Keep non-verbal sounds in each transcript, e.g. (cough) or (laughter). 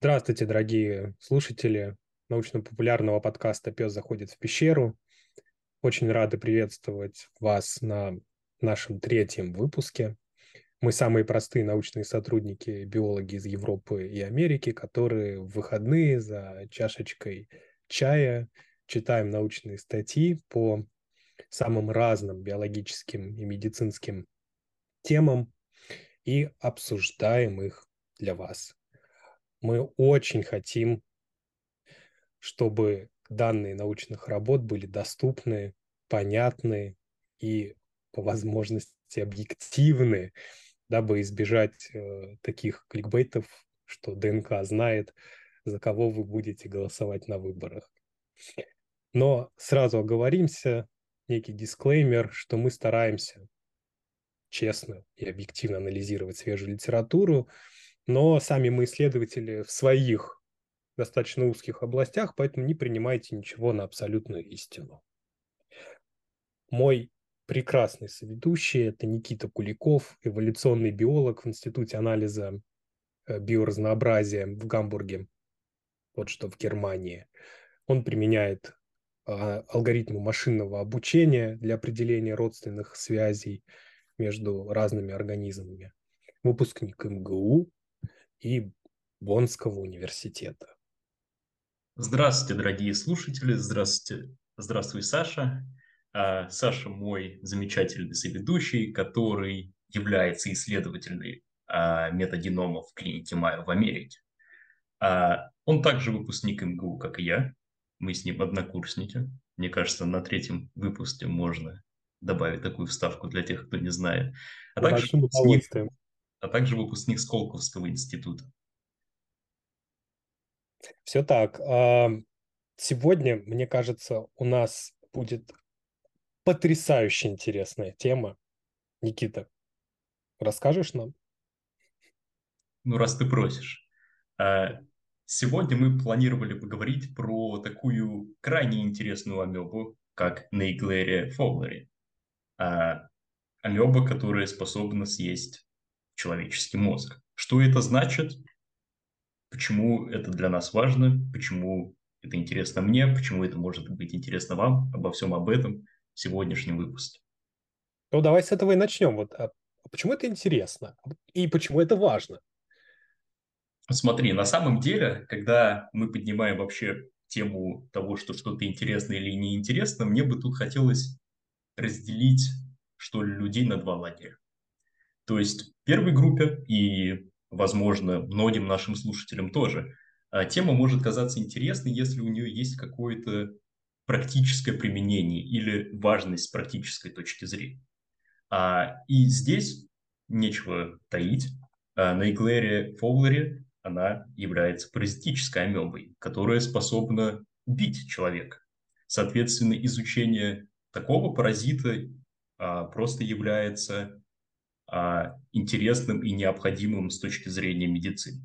Здравствуйте, дорогие слушатели научно-популярного подкаста «Пес заходит в пещеру». Очень рады приветствовать вас на нашем третьем выпуске. Мы самые простые научные сотрудники, биологи из Европы и Америки, которые в выходные за чашечкой чая читаем научные статьи по самым разным биологическим и медицинским темам и обсуждаем их для вас. Мы очень хотим, чтобы данные научных работ были доступны, понятны и по возможности объективны, дабы избежать э, таких кликбейтов, что ДНК знает, за кого вы будете голосовать на выборах. Но сразу оговоримся, некий дисклеймер, что мы стараемся честно и объективно анализировать свежую литературу, но сами мы исследователи в своих достаточно узких областях, поэтому не принимайте ничего на абсолютную истину. Мой прекрасный соведущий – это Никита Куликов, эволюционный биолог в Институте анализа э, биоразнообразия в Гамбурге, вот что в Германии. Он применяет алгоритмы машинного обучения для определения родственных связей между разными организмами. Выпускник МГУ и Боннского университета. Здравствуйте, дорогие слушатели. Здравствуйте. Здравствуй, Саша. А, Саша мой замечательный соведущий, который является исследователем а, метагеномов в клинике Майо в Америке. А, он также выпускник МГУ, как и я. Мы с ним однокурсники. Мне кажется, на третьем выпуске можно добавить такую вставку для тех, кто не знает. А также, выпускник, а также выпускник Сколковского института. Все так. Сегодня, мне кажется, у нас будет потрясающе интересная тема. Никита, расскажешь нам? Ну, раз ты просишь. Сегодня мы планировали поговорить про такую крайне интересную амебу, как Нейглерия фовлери. А, амеба, которая способна съесть человеческий мозг. Что это значит? Почему это для нас важно? Почему это интересно мне? Почему это может быть интересно вам? Обо всем об этом – в сегодняшнем выпуске. Ну, давай с этого и начнем. Вот, а почему это интересно? И почему это важно? Смотри, на самом деле, когда мы поднимаем вообще тему того, что что-то интересно или неинтересно, мне бы тут хотелось разделить, что ли, людей на два лагеря. То есть первой группе, и, возможно, многим нашим слушателям тоже, а, тема может казаться интересной, если у нее есть какое-то практическое применение или важность с практической точки зрения. А, и здесь нечего таить. А, на Эклере Фовлере она является паразитической амебой, которая способна убить человека. Соответственно, изучение такого паразита а, просто является а, интересным и необходимым с точки зрения медицины.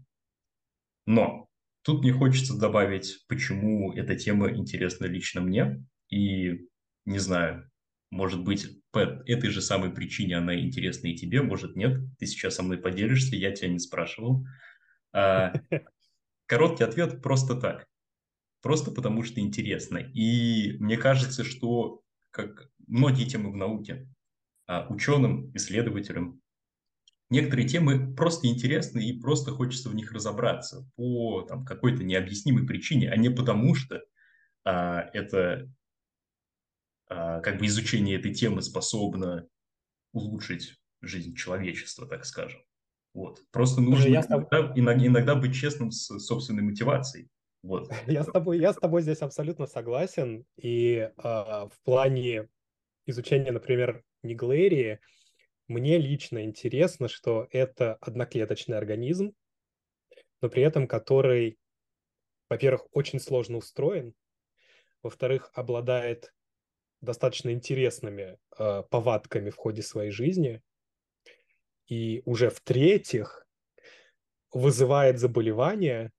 Но Тут мне хочется добавить, почему эта тема интересна лично мне. И не знаю, может быть, по этой же самой причине она интересна и тебе, может нет. Ты сейчас со мной поделишься, я тебя не спрашивал. А, короткий ответ просто так. Просто потому что интересно. И мне кажется, что как многие темы в науке, а, ученым, исследователям некоторые темы просто интересны и просто хочется в них разобраться по там, какой-то необъяснимой причине, а не потому что а, это а, как бы изучение этой темы способно улучшить жизнь человечества, так скажем. Вот. Просто нужно я иногда, иногда, иногда быть честным с собственной мотивацией. Вот. Я с тобой, я с тобой здесь абсолютно согласен. И э, в плане изучения, например, Неглерии, мне лично интересно, что это одноклеточный организм, но при этом который, во-первых, очень сложно устроен, во-вторых, обладает достаточно интересными э, повадками в ходе своей жизни, и уже в-третьих, вызывает заболевание,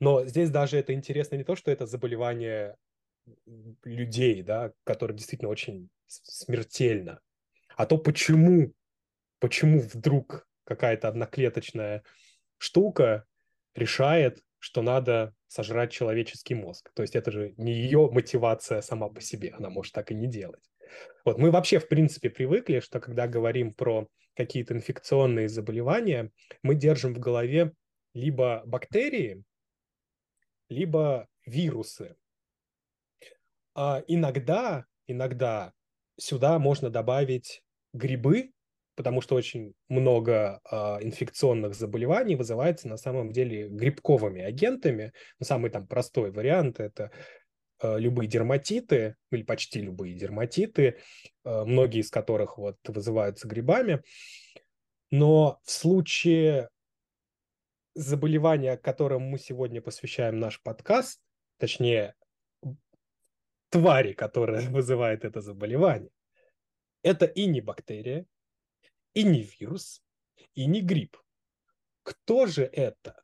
но здесь даже это интересно не то, что это заболевание людей, да, которые действительно очень смертельно, а то почему, почему вдруг какая-то одноклеточная штука решает, что надо сожрать человеческий мозг. То есть это же не ее мотивация сама по себе, она может так и не делать. Вот мы вообще, в принципе, привыкли, что когда говорим про какие-то инфекционные заболевания, мы держим в голове либо бактерии, либо вирусы. А иногда, иногда сюда можно добавить грибы, потому что очень много э, инфекционных заболеваний вызывается на самом деле грибковыми агентами. Но самый там простой вариант это любые дерматиты или почти любые дерматиты, э, многие из которых вот вызываются грибами. Но в случае заболевания, которым мы сегодня посвящаем наш подкаст, точнее твари, которая (laughs) вызывает это заболевание, это и не бактерия, и не вирус, и не грипп. Кто же это?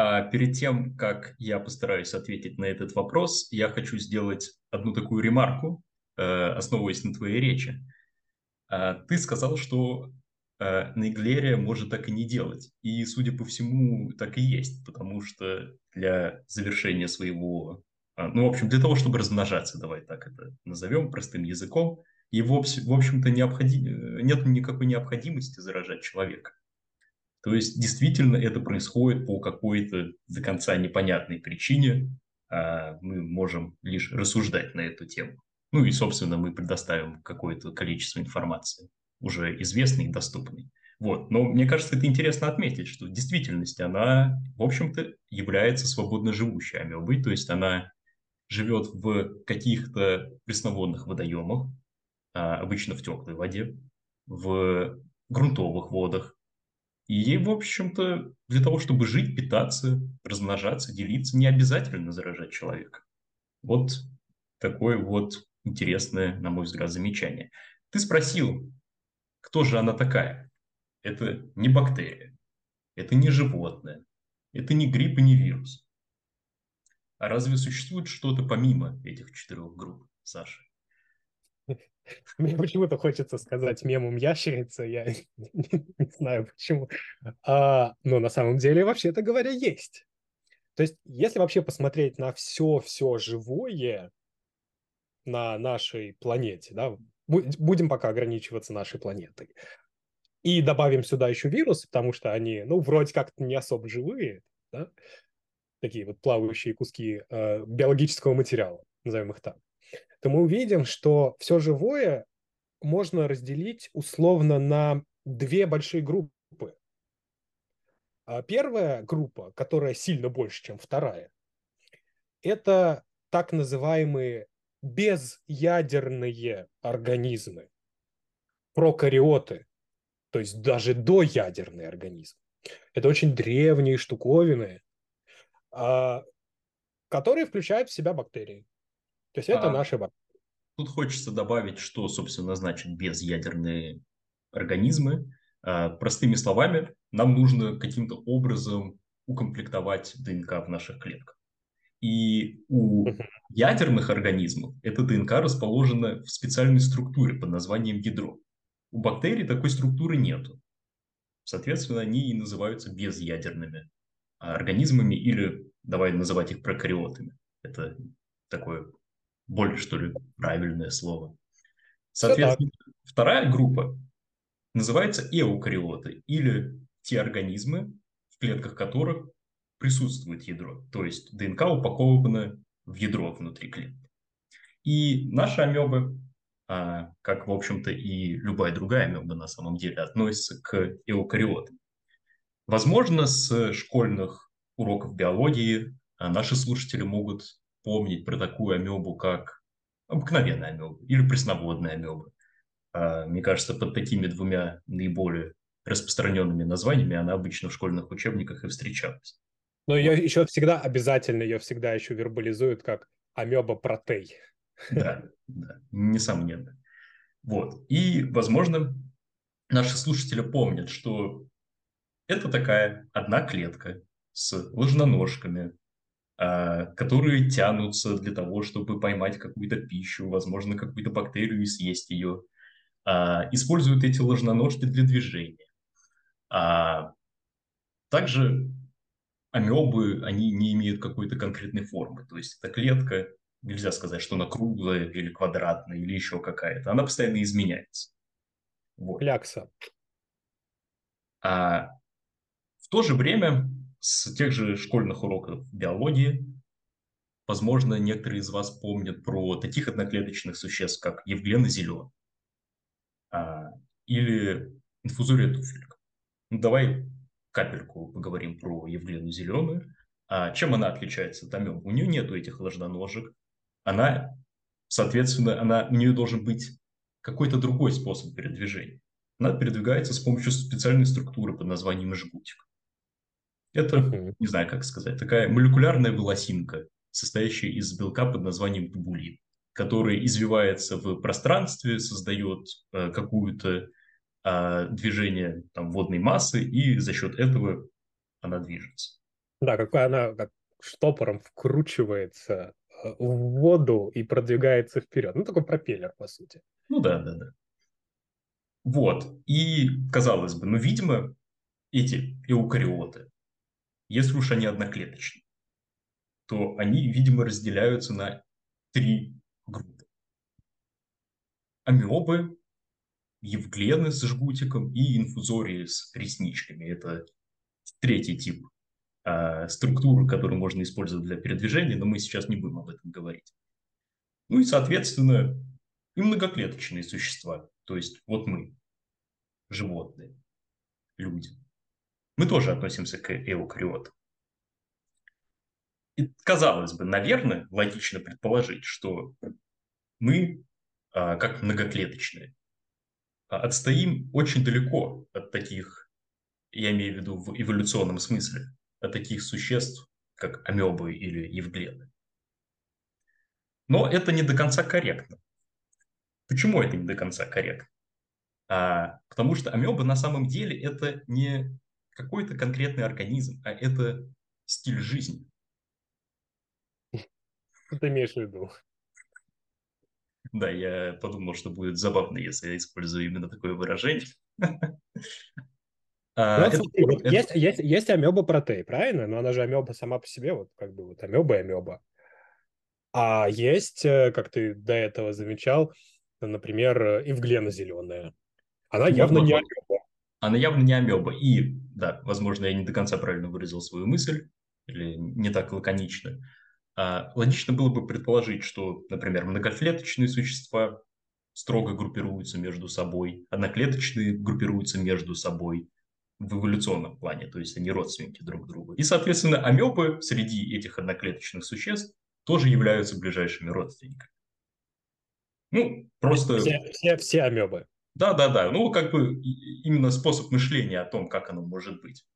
А перед тем, как я постараюсь ответить на этот вопрос, я хочу сделать одну такую ремарку, э, основываясь на твоей речи. А, ты сказал, что э, Нейглерия может так и не делать. И, судя по всему, так и есть, потому что для завершения своего... А, ну, в общем, для того, чтобы размножаться, давай так это назовем простым языком, и, в, общем-то, необходи... Нет никакой необходимости заражать человека. То есть, действительно, это происходит по какой-то до конца непонятной причине. А мы можем лишь рассуждать на эту тему. Ну и, собственно, мы предоставим какое-то количество информации, уже известной и доступной. Вот. Но мне кажется, это интересно отметить, что в действительности она, в общем-то, является свободно живущей амебой, то есть она живет в каких-то пресноводных водоемах, а, обычно в теплой воде, в грунтовых водах. И ей, в общем-то, для того, чтобы жить, питаться, размножаться, делиться, не обязательно заражать человека. Вот такое вот интересное, на мой взгляд, замечание. Ты спросил, кто же она такая? Это не бактерия, это не животное, это не грипп и не вирус. А разве существует что-то помимо этих четырех групп, Саша? (laughs) Мне почему-то хочется сказать мемом ящерица, я (laughs) не, знаю почему. А, но на самом деле, вообще-то говоря, есть. То есть, если вообще посмотреть на все-все живое на нашей планете, да, будем пока ограничиваться нашей планетой, и добавим сюда еще вирусы, потому что они, ну, вроде как не особо живые, да, такие вот плавающие куски э, биологического материала, назовем их так то мы увидим, что все живое можно разделить условно на две большие группы. А первая группа, которая сильно больше, чем вторая, это так называемые безъядерные организмы, прокариоты, то есть даже доядерные организмы. Это очень древние штуковины, а, которые включают в себя бактерии. То есть это а, наши бактерии. Тут хочется добавить, что, собственно, значит безъядерные организмы. А, простыми словами, нам нужно каким-то образом укомплектовать ДНК в наших клетках. И у ядерных организмов эта ДНК расположена в специальной структуре под названием ядро. У бактерий такой структуры нету. Соответственно, они и называются безъядерными организмами или давай называть их прокариотами. Это такое более, что ли, правильное слово. Соответственно, вторая группа называется эукариоты, или те организмы, в клетках которых присутствует ядро. То есть ДНК упакована в ядро внутри клетки. И наши амебы, а, как, в общем-то, и любая другая амеба на самом деле, относятся к эукариотам. Возможно, с школьных уроков биологии а, наши слушатели могут помнить про такую амебу, как обыкновенная амеба или пресноводная амеба. А, мне кажется, под такими двумя наиболее распространенными названиями она обычно в школьных учебниках и встречалась. Но ее еще всегда обязательно, ее всегда еще вербализуют как амеба протей. Да, да, несомненно. Вот. И, возможно, наши слушатели помнят, что это такая одна клетка с ложноножками, которые тянутся для того, чтобы поймать какую-то пищу, возможно, какую-то бактерию и съесть ее. А, используют эти ложноножки для движения. А также амебы, они не имеют какой-то конкретной формы. То есть эта клетка, нельзя сказать, что она круглая или квадратная или еще какая-то. Она постоянно изменяется. Вот. Клякса. А в то же время с тех же школьных уроков биологии, возможно, некоторые из вас помнят про таких одноклеточных существ, как Евглена зелен а, или инфузория туфелька. Ну, давай капельку поговорим про Евглену зеленую. А чем она отличается от амеб? У нее нету этих ложноножек. Она, соответственно, она, у нее должен быть какой-то другой способ передвижения. Она передвигается с помощью специальной структуры под названием жгутик. Это, не знаю, как сказать, такая молекулярная волосинка, состоящая из белка под названием тубулин, который извивается в пространстве, создает э, какую-то э, движение там, водной массы, и за счет этого она движется. Да, какая она как штопором вкручивается э, в воду и продвигается вперед. Ну, такой пропеллер, по сути. Ну да, да, да. Вот. И, казалось бы, ну, видимо, эти эукариоты, если уж они одноклеточные, то они, видимо, разделяются на три группы. Амебы, евглены с жгутиком и инфузории с ресничками. Это третий тип э, структуры, которую можно использовать для передвижения, но мы сейчас не будем об этом говорить. Ну и, соответственно, и многоклеточные существа. То есть вот мы, животные, люди. Мы тоже относимся к эукариотам. И казалось бы, наверное, логично предположить, что мы, а, как многоклеточные, а, отстоим очень далеко от таких, я имею в виду в эволюционном смысле, от таких существ, как амебы или евглены. Но это не до конца корректно. Почему это не до конца корректно? А, потому что амеба на самом деле это не какой-то конкретный организм, а это стиль жизни. Что ты имеешь в виду? Да, я подумал, что будет забавно, если я использую именно такое выражение. (laughs) А, это, смотри, вот это... есть, есть, есть амеба протей, правильно? Но она же амеба сама по себе, вот как бы вот амеба и амеба. А есть, э, как ты до этого замечал, например, ивглена зеленая. Она ну, явно не амеба. Она явно не амеба. И, да, возможно, я не до конца правильно выразил свою мысль, или не так лаконично. А, логично было бы предположить, что, например, многоклеточные существа строго группируются между собой, одноклеточные группируются между собой в эволюционном плане, то есть они родственники друг друга. И, соответственно, амебы среди этих одноклеточных существ тоже являются ближайшими родственниками. Ну, просто... Все, все, все амебы. Да, да, да. Ну, как бы именно способ мышления о том, как оно может быть.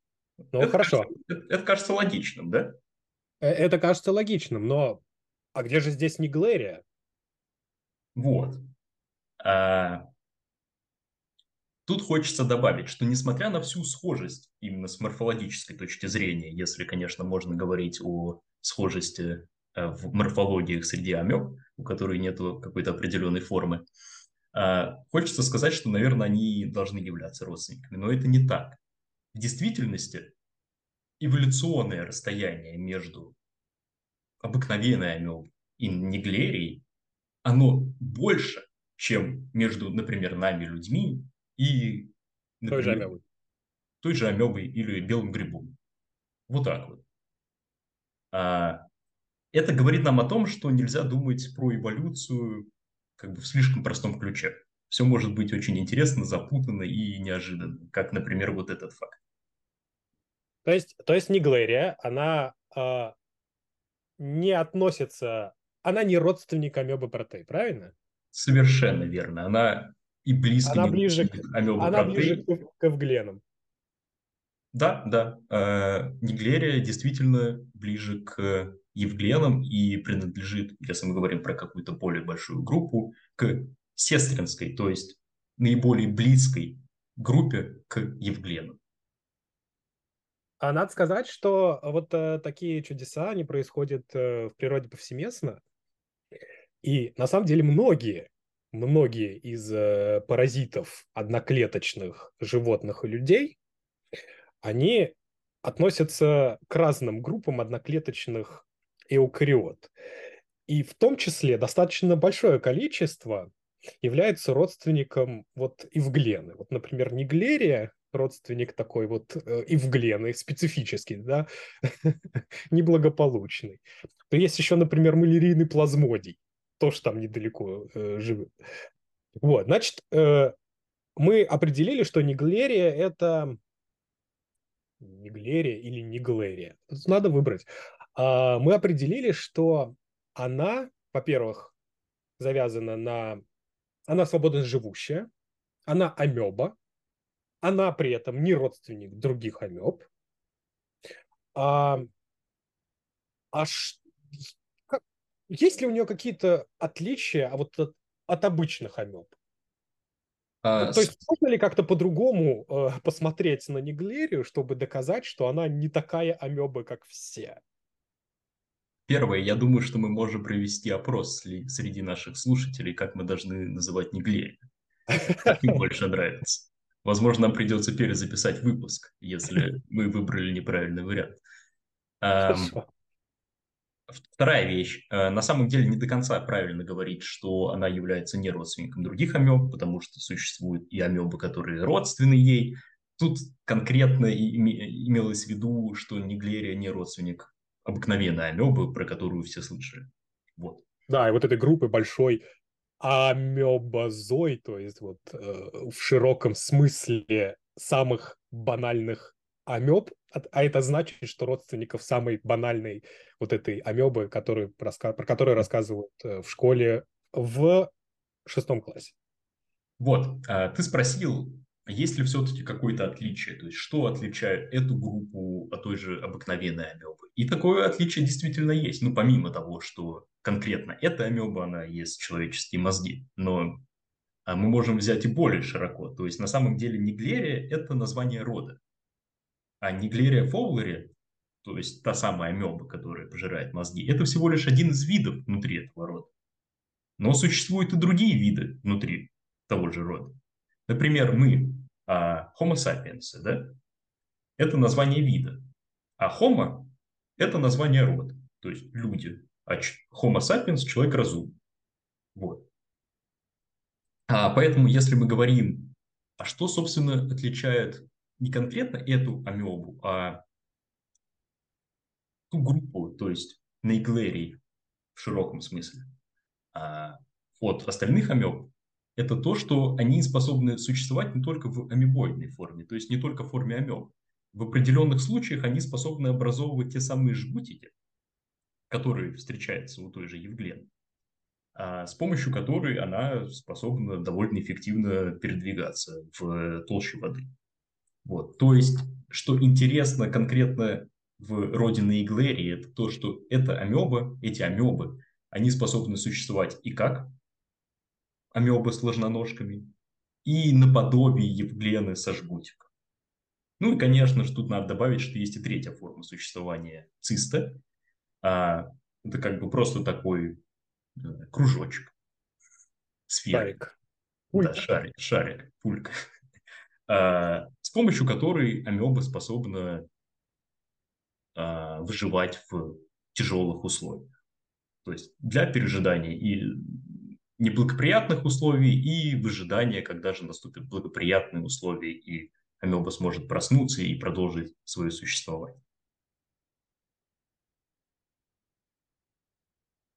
Ну, это хорошо. Кажется, это, это кажется логичным, да? Э, это кажется логичным, но а где же здесь не Глэрия? Вот. А... Тут хочется добавить, что несмотря на всю схожесть именно с морфологической точки зрения, если, конечно, можно говорить о схожести э, в морфологиях среди амеб, у которой нет какой-то определенной формы, хочется сказать, что, наверное, они должны являться родственниками, но это не так. В действительности эволюционное расстояние между обыкновенной амебой и неглерией, оно больше, чем между, например, нами, людьми, и например, той же амебой. Той же амебой или белым грибом. Вот так вот. А, это говорит нам о том, что нельзя думать про эволюцию как бы в слишком простом ключе. Все может быть очень интересно, запутанно и неожиданно, как, например, вот этот факт. То есть, то есть Неглерия, она э, не относится, она не родственник амебы протей, правильно? Совершенно верно. Она и близко она не ближе к амебы Она ближе к, к эвгленам. Да, да. Э, Неглерия действительно ближе к Евгленам и принадлежит, если мы говорим про какую-то более большую группу, к сестринской, то есть наиболее близкой группе к Евгленам. А надо сказать, что вот э, такие чудеса, они происходят э, в природе повсеместно. И на самом деле многие, многие из э, паразитов одноклеточных животных и людей, они относятся к разным группам одноклеточных эукариот. И в том числе достаточно большое количество является родственником вот ивглены. Вот, например, Ниглерия, родственник такой вот э, ивглены, специфический, да, (laughs) неблагополучный. То есть еще, например, малярийный плазмодий, тоже там недалеко э, живет. Вот, значит, э, мы определили, что Ниглерия – это Ниглерия или Ниглерия. Надо выбрать. А, мы определили, что она, во-первых, завязана на... Она свободно живущая, она амеба, она при этом не родственник других амеб. А, а ш... как... есть ли у нее какие-то отличия вот от, от обычных амеб? А, То есть можно ли как-то по-другому э, посмотреть на Неглерию, чтобы доказать, что она не такая амеба, как все? Первое, я думаю, что мы можем провести опрос среди наших слушателей, как мы должны называть. Как им больше нравится. Возможно, нам придется перезаписать выпуск, если мы выбрали неправильный вариант. Хорошо. Вторая вещь. Э, на самом деле не до конца правильно говорить, что она является не родственником других амеб, потому что существуют и амебы, которые родственны ей. Тут конкретно имелось в виду, что Неглерия не родственник обыкновенной амебы, про которую все слышали. Вот. Да, и вот этой группы большой амебозой, то есть вот э, в широком смысле самых банальных амеб, а это значит, что родственников самой банальной вот этой амебы, который, про которую рассказывают э, в школе в шестом классе. Вот, а, ты спросил, есть ли все-таки какое-то отличие, то есть что отличает эту группу от той же обыкновенной амебы. И такое отличие действительно есть, ну помимо того, что конкретно эта амеба, она ест человеческие мозги, но а мы можем взять и более широко. То есть на самом деле Неглерия – это название рода. А Неглерия фоулери, то есть та самая амеба, которая пожирает мозги, это всего лишь один из видов внутри этого рода. Но существуют и другие виды внутри того же рода. Например, мы, а, Homo sapiens, да? это название вида. А Homo – это название рода, то есть люди. А Homo sapiens – человек разум. Вот. А поэтому, если мы говорим, а что, собственно, отличает не конкретно эту амебу, а ту группу, то есть нейглерий в широком смысле, а от остальных амеб, это то, что они способны существовать не только в амебоидной форме, то есть не только в форме амеб. В определенных случаях они способны образовывать те самые жгутики, которые встречаются у той же Евглены, а с помощью которой она способна довольно эффективно передвигаться в толще воды. Вот. То есть, что интересно конкретно в родине Иглерии, это то, что это амеба, эти амебы, они способны существовать и как амебы с ложноножками, и наподобие Евглены со жгутиком. Ну и, конечно же, тут надо добавить, что есть и третья форма существования циста. А, это как бы просто такой да, кружочек. Сфера. Шарик. Пулька. Да, шарик, шарик, пулька. А, с помощью которой амеба способна а, выживать в тяжелых условиях. То есть для пережидания и неблагоприятных условий и выжидания, когда же наступят благоприятные условия, и амеба сможет проснуться и продолжить свое существование.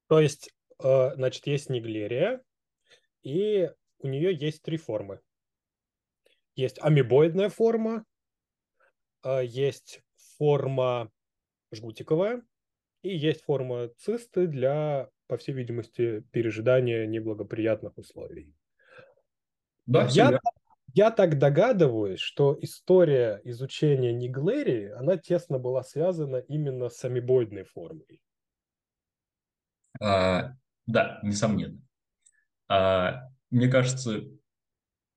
То есть, э, значит, есть Неглерия, и у нее есть три формы. Есть амебоидная форма, а, есть форма жгутиковая и есть форма цисты для, по всей видимости, пережидания неблагоприятных условий. Да, я, я так догадываюсь, что история изучения Ниглерии, она тесно была связана именно с амебоидной формой. А, да, несомненно. А, мне кажется,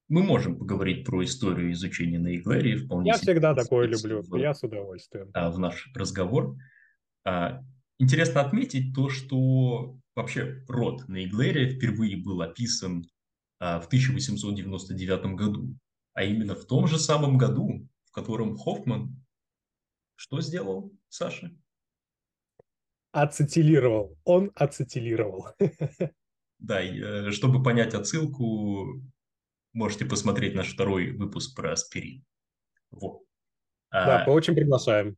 мы можем поговорить про историю изучения наиглерии. Вполне я всегда такое люблю, в, я с удовольствием. А, в наш разговор. А, интересно отметить то, что вообще род наиглерия впервые был описан а, в 1899 году, а именно в том же самом году, в котором Хоффман что сделал, Саша? Ацетилировал. Он ацетилировал. (laughs) Да, э, чтобы понять отсылку, можете посмотреть наш второй выпуск про аспирин. Вот. Да, а, очень приглашаем.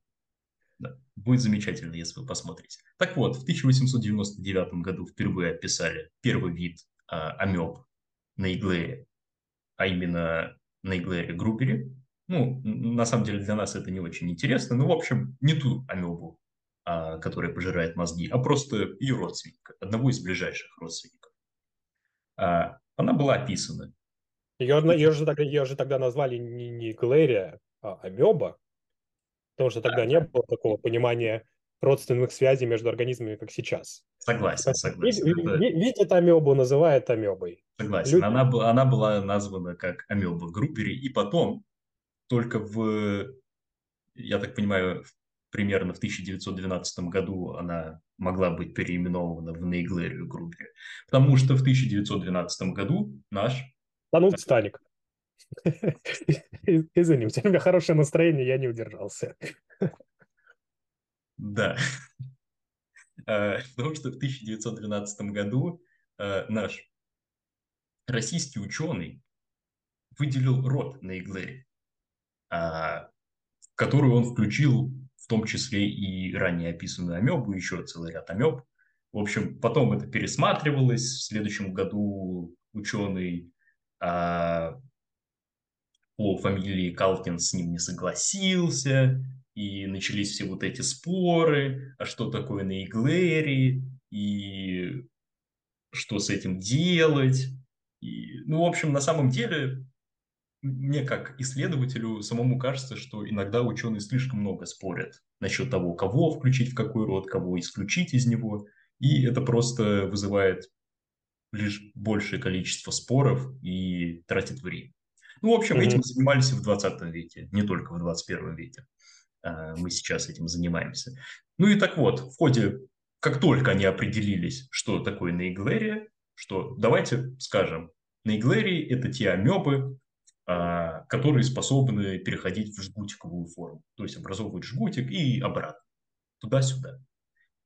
Будет замечательно, если вы посмотрите. Так вот, в 1899 году впервые описали первый вид а, амеб на иглере, а именно на иглере грубери. Ну, на самом деле для нас это не очень интересно, но, в общем, не ту амебу, а, которая пожирает мозги, а просто ее родственника, одного из ближайших родственников. А, она была описана ее, ее, же, тогда, ее же тогда назвали не, не Глэрия, а Амеба, потому что тогда не было такого понимания родственных связей между организмами, как сейчас. Согласен, согласен. Видят амебу, называют амебой. Согласен. Люди... Она, она была названа как амеба группери, и потом только в, я так понимаю, примерно в 1912 году она могла быть переименована в Нейглерию группери, потому что в 1912 году наш Тонул Титаник. (laughs) Извини, у тебя хорошее настроение, я не удержался. Да. Э, потому что в 1912 году э, наш российский ученый выделил род на Иглере, а, в который он включил в том числе и ранее описанную амебу, еще целый ряд амеб. В общем, потом это пересматривалось. В следующем году ученый а, по фамилии Калкин с ним не согласился, и начались все вот эти споры, а что такое наиглери, и что с этим делать. И, ну, в общем, на самом деле, мне как исследователю самому кажется, что иногда ученые слишком много спорят насчет того, кого включить в какой род, кого исключить из него, и это просто вызывает лишь большее количество споров и тратит время. Ну, в общем, mm-hmm. этим занимались и в 20 веке, не только в 21 веке. А, мы сейчас этим занимаемся. Ну и так вот, в ходе, как только они определились, что такое наиглерия, что давайте скажем, наиглерии – это те амебы, а, которые способны переходить в жгутиковую форму, то есть образовывать жгутик и обратно, туда-сюда.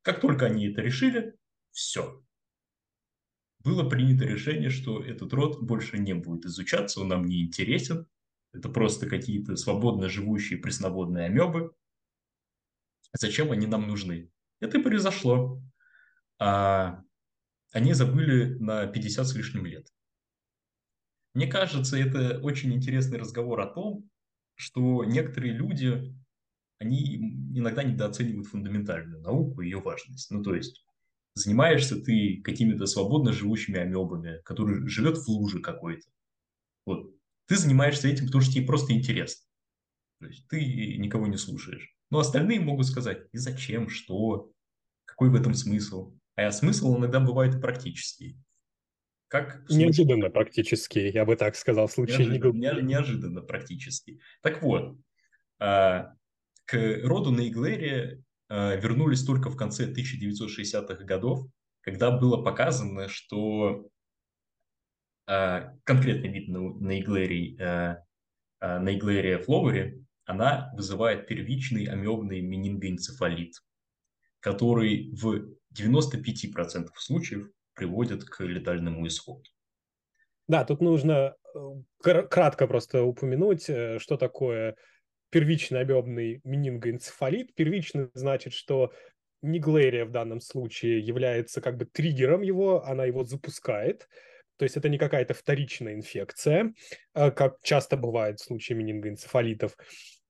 Как только они это решили, все, было принято решение, что этот род больше не будет изучаться, он нам не интересен. Это просто какие-то свободно живущие пресноводные амебы. Зачем они нам нужны? Это и произошло. А они забыли на 50 с лишним лет. Мне кажется, это очень интересный разговор о том, что некоторые люди, они иногда недооценивают фундаментальную науку и ее важность. Ну, то есть, занимаешься ты какими-то свободно живущими амебами, которые живет в луже какой-то. Вот. Ты занимаешься этим, потому что тебе просто интересно. То есть ты никого не слушаешь. Но остальные могут сказать, и зачем, что, какой в этом смысл. А смысл иногда бывает практический. Как неожиданно практически, я бы так сказал, в случае неожиданно, не неожиданно практически. Так вот, а, к роду на Иглере вернулись только в конце 1960-х годов, когда было показано, что э, конкретный вид на Иглерии, э, на Иглерия фловери, она вызывает первичный амебный менингоэнцефалит, который в 95% случаев приводит к летальному исходу. Да, тут нужно кратко просто упомянуть, что такое первичный объемный менингоэнцефалит. Первичный значит, что Неглерия в данном случае является как бы триггером его, она его запускает. То есть это не какая-то вторичная инфекция, а, как часто бывает в случае менингоэнцефалитов.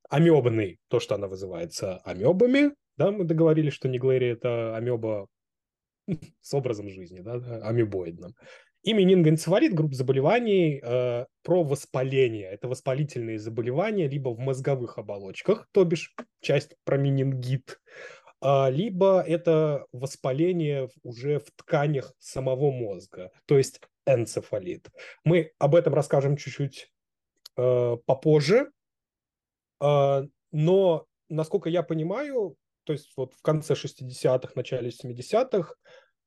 Амебный, то, что она вызывается амебами, да, мы договорились, что Неглерия – это амеба с образом жизни, да, амебоидным. И менингоэнцефалит, группа заболеваний э, про воспаление. Это воспалительные заболевания либо в мозговых оболочках, то бишь часть про менингит, э, либо это воспаление уже в тканях самого мозга. То есть энцефалит. Мы об этом расскажем чуть-чуть э, попозже, э, но, насколько я понимаю, то есть вот в конце 60-х, начале 70-х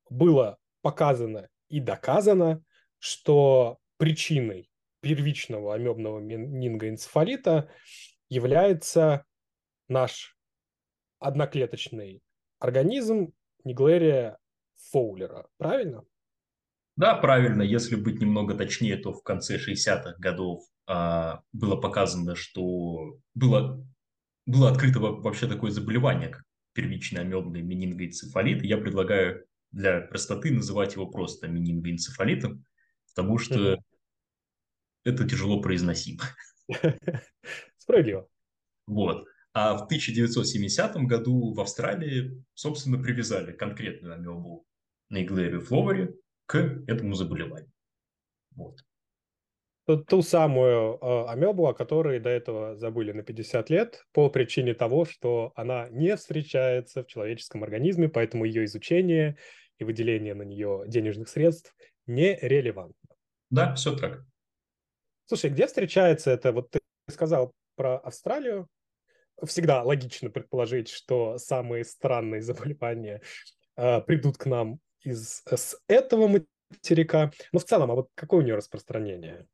было показано и доказано, что причиной первичного амебного менингоэнцефалита является наш одноклеточный организм Неглерия Фоулера. Правильно? Да, правильно. Если быть немного точнее, то в конце 60-х годов а, было показано, что было, было открыто вообще такое заболевание, как первичный амебный менингоэнцефалит. Я предлагаю для простоты называть его просто менингоэнцефалитом, потому что mm-hmm. это тяжело произносимо. (laughs) Справедливо. Вот. А в 1970 году в Австралии, собственно, привязали конкретную амебу на Иглерию фловери к этому заболеванию. Вот. Ту, ту самую э, амебу, о которой до этого забыли на 50 лет, по причине того, что она не встречается в человеческом организме, поэтому ее изучение и выделение на нее денежных средств нерелевантно. Да, все так. Слушай, где встречается это? Вот ты сказал про Австралию. Всегда логично предположить, что самые странные (laughs) заболевания э, придут к нам из с этого материка. Но в целом, а вот какое у нее распространение?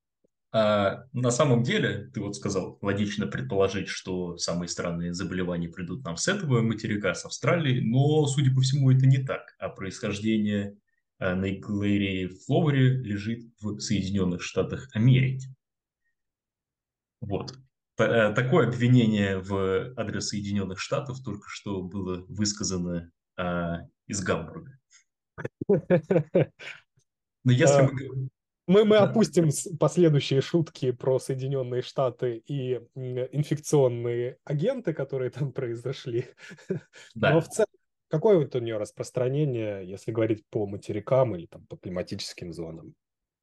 А, на самом деле, ты вот сказал, логично предположить, что самые странные заболевания придут нам с этого материка, с Австралии, но, судя по всему, это не так. А происхождение а, Нейглерии фловери лежит в Соединенных Штатах Америки. Вот. Э, такое обвинение в адрес Соединенных Штатов только что было высказано а, из Гамбурга. (laughs) Но если мы... Мы, мы опустим последующие шутки про Соединенные Штаты и инфекционные агенты, которые там произошли. Да. Но в целом, какое вот у нее распространение, если говорить по материкам или там, по климатическим зонам?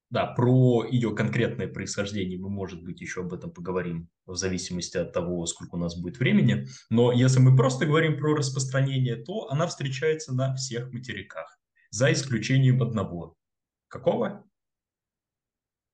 Да, про ее конкретное происхождение мы, может быть, еще об этом поговорим в зависимости от того, сколько у нас будет времени. Но если мы просто говорим про распространение, то она встречается на всех материках, за исключением одного. Какого?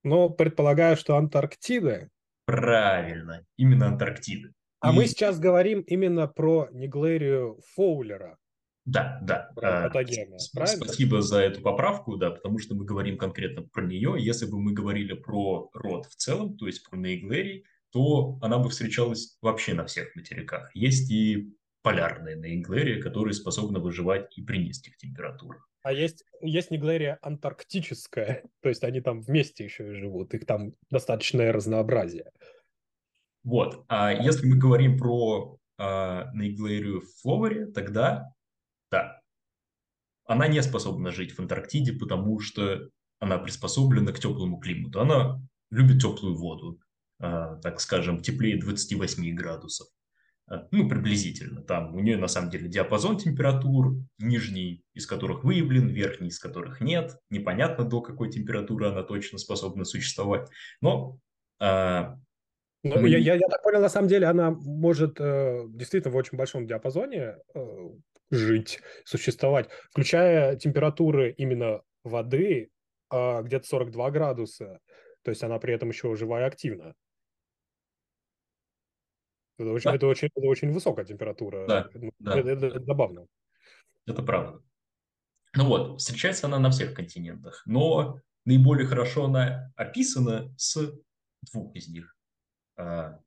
Ну, предполагаю, что Антарктида. Правильно, именно Антарктида. А И... мы сейчас говорим именно про Неглерию Фоулера. Да, да. А, патогена, Спасибо за эту поправку, да, потому что мы говорим конкретно про нее. Если бы мы говорили про род в целом, то есть про Нейглерий, то она бы встречалась вообще на всех материках. Есть и полярные Нейглерия, которые способны выживать и при низких температурах. А есть, есть Неглерия антарктическая, (laughs) то есть они там вместе еще и живут, их там достаточное разнообразие. Вот, а если мы говорим про а, Нейглерию фловери, тогда да. Она не способна жить в Антарктиде, потому что она приспособлена к теплому климату. Она любит теплую воду, э, так скажем, теплее 28 градусов. Э, ну, приблизительно. Там у нее на самом деле диапазон температур, нижний из которых выявлен, верхний из которых нет. Непонятно, до какой температуры она точно способна существовать. Но э, ну, мы... я, я, я так понял, на самом деле она может э, действительно в очень большом диапазоне э, жить, существовать, включая температуры именно воды э, где-то 42 градуса. То есть она при этом еще живая и активна. Это очень, да. это очень, это очень высокая температура. Да, ну, да. Это, это, это забавно. Это правда. Ну вот, встречается она на всех континентах, но наиболее хорошо она описана с двух из них. А,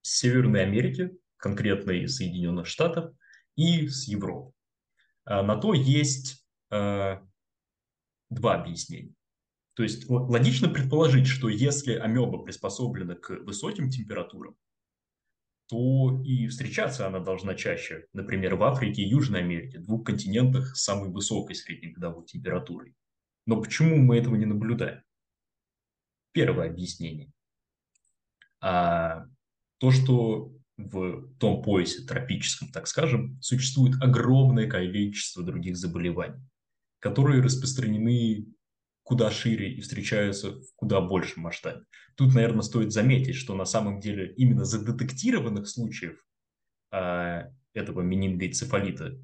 с Северной Америки, конкретно из Соединенных Штатов, и с Европы. А, на то есть а, два объяснения. То есть логично предположить, что если амеба приспособлена к высоким температурам, то и встречаться она должна чаще, например, в Африке и Южной Америке, двух континентах с самой высокой среднегодовой температурой. Но почему мы этого не наблюдаем? Первое объяснение а то, что в том поясе тропическом, так скажем, существует огромное количество других заболеваний, которые распространены куда шире и встречаются в куда большем масштабе. Тут, наверное, стоит заметить, что на самом деле именно задетектированных случаев а, этого менингоэнцефалита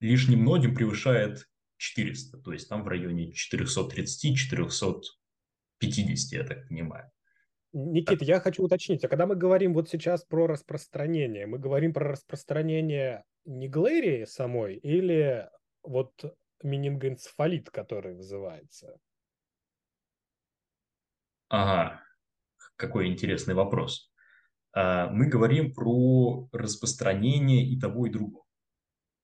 лишь немногим превышает 400, то есть там в районе 430-440 50, я так понимаю. Никита, я хочу уточнить, а когда мы говорим вот сейчас про распространение, мы говорим про распространение неглерии самой или вот менингоэнцефалит, который вызывается? Ага, какой интересный вопрос. А, мы говорим про распространение и того, и другого.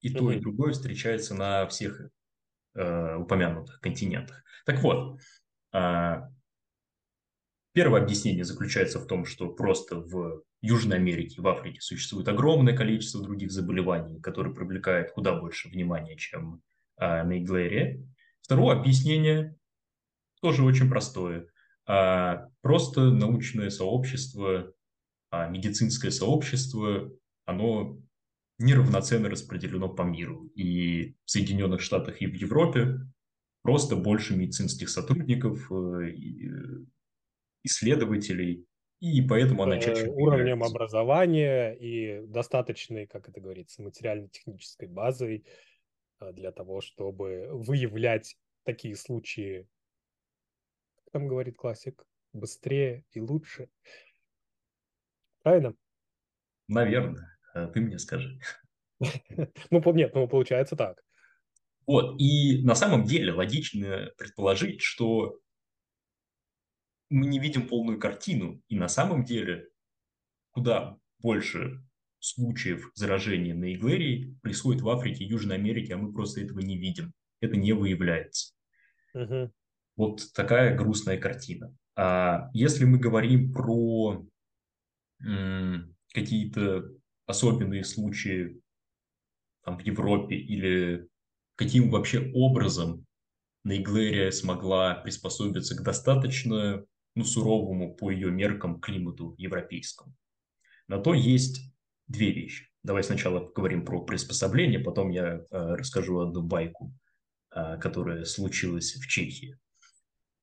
И то, и другое встречается на всех э, упомянутых континентах. Так вот, а, первое объяснение заключается в том, что просто в Южной Америке, в Африке существует огромное количество других заболеваний, которые привлекают куда больше внимания, чем а, Нейглерия. Второе объяснение тоже очень простое. А, просто научное сообщество, а, медицинское сообщество, оно неравноценно распределено по миру. И в Соединенных Штатах и в Европе просто больше медицинских сотрудников, э, исследователей, и поэтому она чаще... Уровнем образования и достаточной, как это говорится, материально-технической базой для того, чтобы выявлять такие случаи, там говорит классик, быстрее и лучше. Правильно? Наверное. А ты мне скажи. (laughs) Ну, нет, ну, получается так. Вот, и на самом деле логично предположить, что мы не видим полную картину, и на самом деле куда больше случаев заражения на Иглерии происходит в Африке и Южной Америке, а мы просто этого не видим. Это не выявляется. Угу. Вот такая грустная картина. А если мы говорим про какие-то особенные случаи там, в Европе или каким вообще образом Нейглерия смогла приспособиться к достаточно ну, суровому по ее меркам климату европейскому. На то есть две вещи. Давай сначала поговорим про приспособление, потом я э, расскажу одну байку, э, которая случилась в Чехии.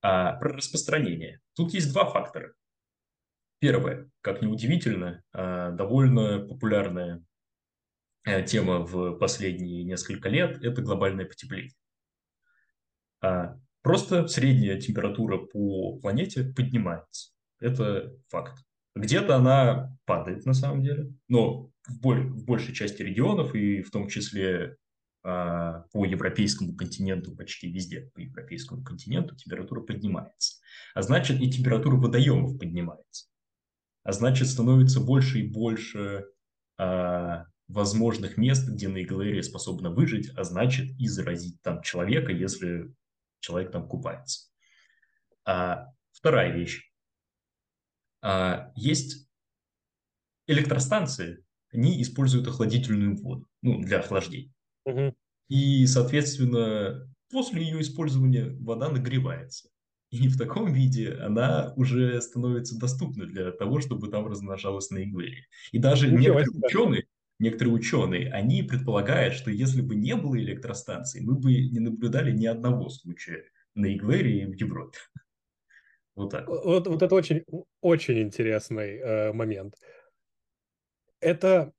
А про распространение. Тут есть два фактора. Первое, как ни удивительно, э, довольно популярная э, тема в последние несколько лет – это глобальное потепление. А просто средняя температура по планете поднимается. Это факт. Где-то она падает на самом деле, но в, боль, в большей части регионов и в том числе а, по европейскому континенту, почти везде по европейскому континенту температура поднимается. А значит и температура водоемов поднимается. А значит становится больше и больше а, возможных мест, где наиглерия способна выжить, а значит и заразить там человека, если человек там купается. А, вторая вещь. А, есть электростанции, они используют охладительную воду, ну, для охлаждения. Угу. И, соответственно, после ее использования вода нагревается. И в таком виде она уже становится доступна для того, чтобы там размножалась на игле. И даже Ничего некоторые себе. ученые, некоторые ученые, они предполагают, что если бы не было электростанций, мы бы не наблюдали ни одного случая на Иглере в Европе. (laughs) Вот так. Вот, вот это очень, очень интересный э, момент. Это,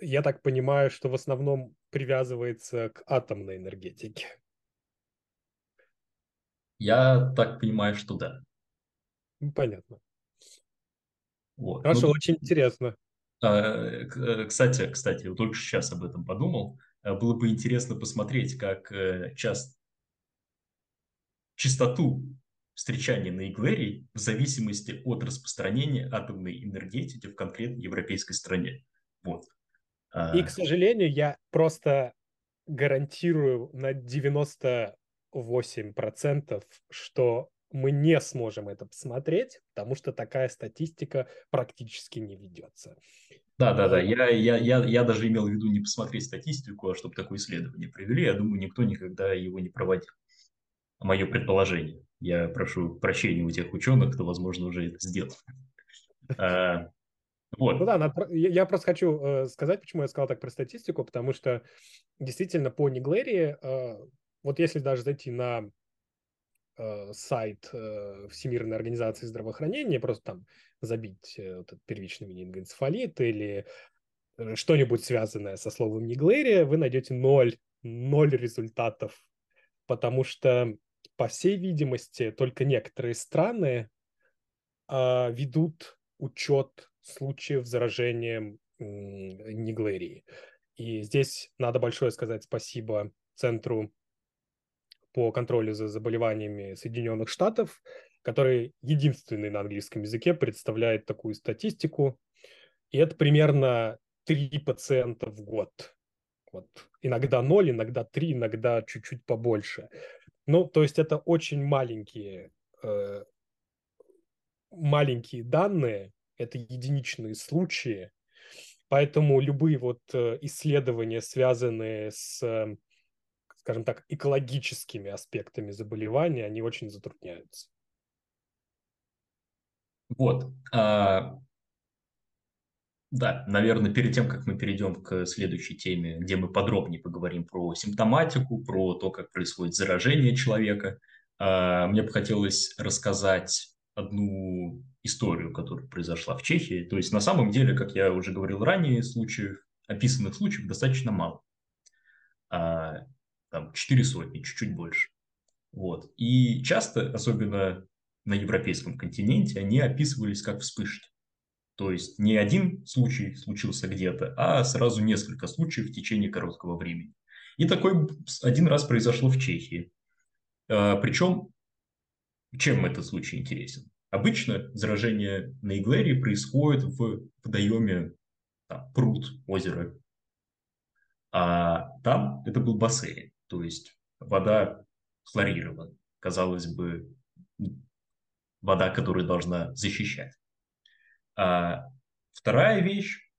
я так понимаю, что в основном привязывается к атомной энергетике. Я так понимаю, что да. Понятно. Вот. Хорошо, ну, очень интересно. А, кстати, кстати, вот только сейчас об этом подумал. Э, было бы интересно посмотреть, как э, часто частоту встречания на Иглерии в зависимости от распространения атомной энергетики в конкретной европейской стране. Вот. И, к сожалению, я просто гарантирую на 98%, что мы не сможем это посмотреть, потому что такая статистика практически не ведется. Да, да, да. Я, я, я, я даже имел в виду не посмотреть статистику, а чтобы такое исследование провели. Я думаю, никто никогда его не проводил. Мое предположение. Я прошу прощения у тех ученых, кто, возможно, уже это сделал. А, вот. Ну да, надо, я просто хочу э, сказать, почему я сказал так про статистику, потому что действительно по Неглерии, э, вот если даже зайти на э, сайт э, Всемирной организации здравоохранения, просто там забить э, этот первичный менингоэнцефалит или э, что-нибудь связанное со словом Неглерия, вы найдете ноль, ноль результатов, потому что по всей видимости, только некоторые страны а, ведут учет случаев заражения Неглерии. И здесь надо большое сказать спасибо Центру по контролю за заболеваниями Соединенных Штатов, который единственный на английском языке представляет такую статистику. И это примерно три пациента в год. Вот. Иногда ноль, иногда три, иногда чуть-чуть побольше. Ну, то есть это очень маленькие, э, маленькие данные, это единичные случаи, поэтому любые вот э, исследования, связанные с, э, скажем так, экологическими аспектами заболевания, они очень затрудняются. Вот. А, да, наверное, перед тем, как мы перейдем к следующей теме, где мы подробнее поговорим про симптоматику, про то, как происходит заражение человека, а, мне бы хотелось рассказать одну историю, которая произошла в Чехии. То есть, на самом деле, как я уже говорил ранее, случаев, описанных случаев достаточно мало. А, там четыре сотни, чуть-чуть больше. Вот. И часто, особенно на европейском континенте, они описывались как вспышки. То есть не один случай случился где-то, а сразу несколько случаев в течение короткого времени. И такой один раз произошло в Чехии. А, Причем, чем этот случай интересен? Обычно заражение на Иглерии происходит в водоеме там, пруд, озеро. А там это был бассейн, то есть вода хлорирована. Казалось бы, вода, которая должна защищать. А вторая вещь,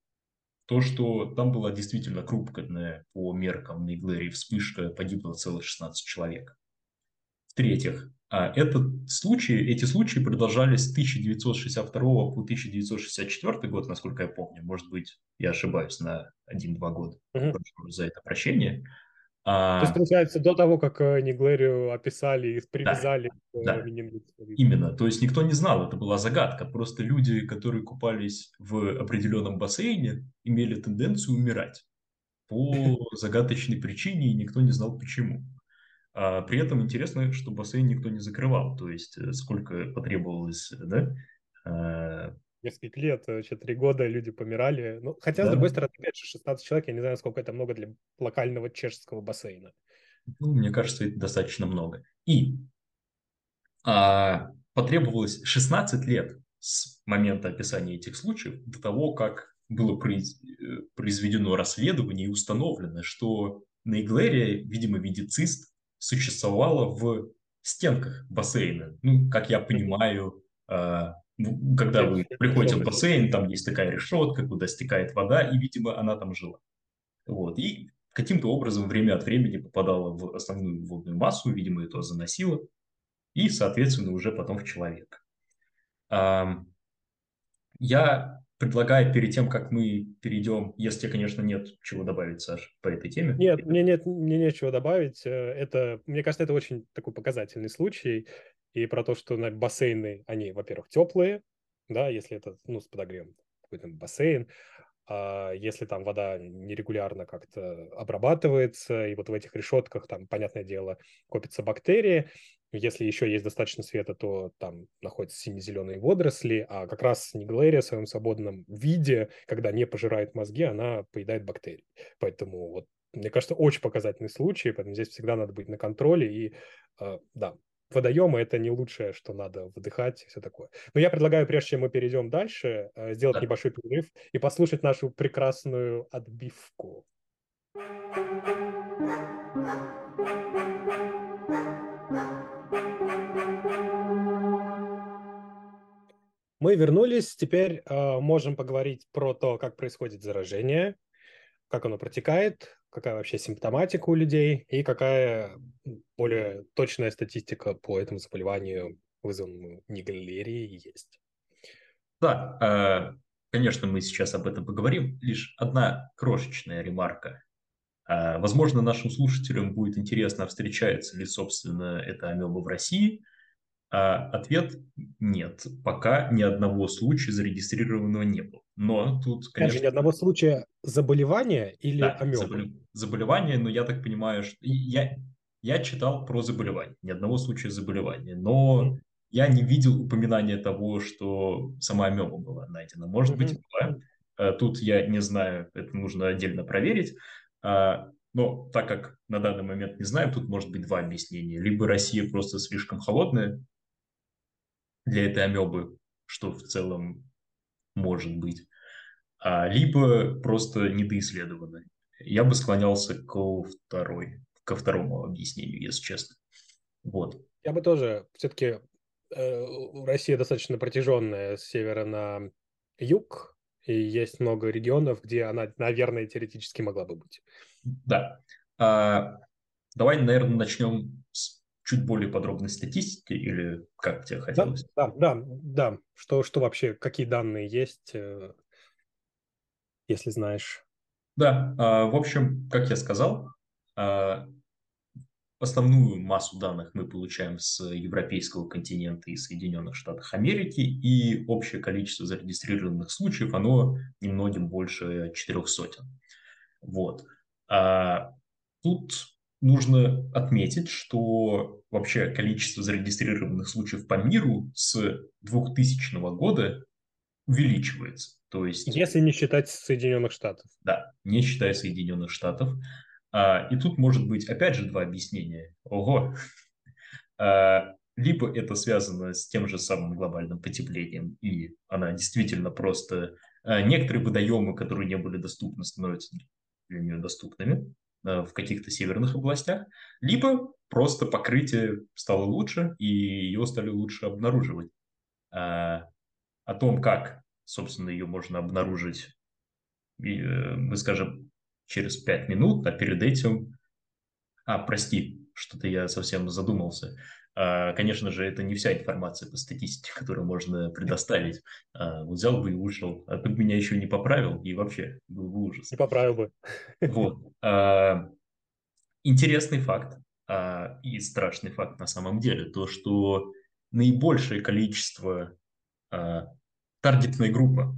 то, что там была действительно крупная по меркам на Иглерии вспышка, погибло целых 16 человек. В-третьих, этот случай, эти случаи продолжались с 1962 по 1964 год, насколько я помню. Может быть, я ошибаюсь на 1-2 года. Угу. Прошу за это прощение. А... То есть, получается, до того, как э, Неглерию описали и привязали да, к да. Именно. То есть никто не знал, это была загадка. Просто люди, которые купались в определенном бассейне, имели тенденцию умирать по загадочной причине, и никто не знал почему. А при этом интересно, что бассейн никто не закрывал. То есть э, сколько потребовалось, да, а, несколько лет, вообще три года люди помирали. Ну, хотя, да. с другой стороны, опять же, 16 человек, я не знаю, сколько это много для локального чешского бассейна. Ну, мне кажется, это достаточно много. И а, потребовалось 16 лет с момента описания этих случаев до того, как было э, произведено расследование и установлено, что на Иглерия, видимо, в существовало в стенках бассейна. Ну, как я понимаю, ну, когда вы приходите в бассейн, там есть такая решетка, куда стекает вода, и, видимо, она там жила. Вот. И каким-то образом время от времени попадала в основную водную массу, видимо, это заносило, и, соответственно, уже потом в человека. Я предлагаю перед тем, как мы перейдем, если, конечно, нет чего добавить, Саш, по этой теме. Нет, мне нет, мне нечего добавить. Э, это, мне кажется, это очень такой показательный случай и про то, что на бассейны, они, во-первых, теплые, да, если это, ну, с подогревом какой-то бассейн, а если там вода нерегулярно как-то обрабатывается, и вот в этих решетках там, понятное дело, копятся бактерии, если еще есть достаточно света, то там находятся сине-зеленые водоросли, а как раз неглерия в своем свободном виде, когда не пожирает мозги, она поедает бактерии. Поэтому вот мне кажется, очень показательный случай, поэтому здесь всегда надо быть на контроле. И э, да, водоемы это не лучшее, что надо выдыхать и все такое. Но я предлагаю, прежде чем мы перейдем дальше, э, сделать да. небольшой перерыв и послушать нашу прекрасную отбивку. Мы вернулись, теперь э, можем поговорить про то, как происходит заражение, как оно протекает, какая вообще симптоматика у людей и какая более точная статистика по этому заболеванию, вызванному негалерией, есть. Да, э, конечно, мы сейчас об этом поговорим. Лишь одна крошечная ремарка. Э, возможно, нашим слушателям будет интересно, встречается ли, собственно, эта амеба в России – а ответ – нет. Пока ни одного случая зарегистрированного не было. Но тут, конечно... Даже ни одного случая заболевания или да, амебы? заболевания, но я так понимаю, что... Я я читал про заболевание, ни одного случая заболевания, но я не видел упоминания того, что сама амеба была найдена. Может быть, была. Э, тут я не знаю, это нужно отдельно проверить. А, но так как на данный момент не знаю, тут может быть два объяснения. Либо Россия просто слишком холодная для этой амебы, что в целом может быть, а, либо просто недоисследованы. Я бы склонялся ко второй, ко второму объяснению, если честно. Вот. Я бы тоже все-таки э, Россия достаточно протяженная с севера на юг, и есть много регионов, где она, наверное, теоретически могла бы быть. Да. А, давай, наверное, начнем чуть более подробной статистики, или как тебе хотелось? Да, да, да. да. Что, что вообще, какие данные есть, э, если знаешь? Да, а, в общем, как я сказал, а, Основную массу данных мы получаем с европейского континента и Соединенных Штатов Америки, и общее количество зарегистрированных случаев, оно немногим больше четырех сотен. Вот. А тут нужно отметить, что вообще количество зарегистрированных случаев по миру с 2000 года увеличивается. То есть... Если не считать Соединенных Штатов. Да, не считая Соединенных Штатов. А, и тут может быть, опять же, два объяснения. Ого! А, либо это связано с тем же самым глобальным потеплением, и она действительно просто... А, некоторые водоемы, которые не были доступны, становятся для нее доступными в каких-то северных областях, либо просто покрытие стало лучше, и ее стали лучше обнаруживать. о том, как, собственно, ее можно обнаружить, э, мы скажем, через пять минут, а перед этим... А, прости, что-то я совсем задумался. А, конечно же, это не вся информация по статистике, которую можно предоставить. А, вот взял бы и ушел, а ты бы меня еще не поправил, и вообще был бы ужас. Не поправил бы. Вот. А, интересный факт и страшный факт на самом деле, то, что наибольшее количество таргетной группы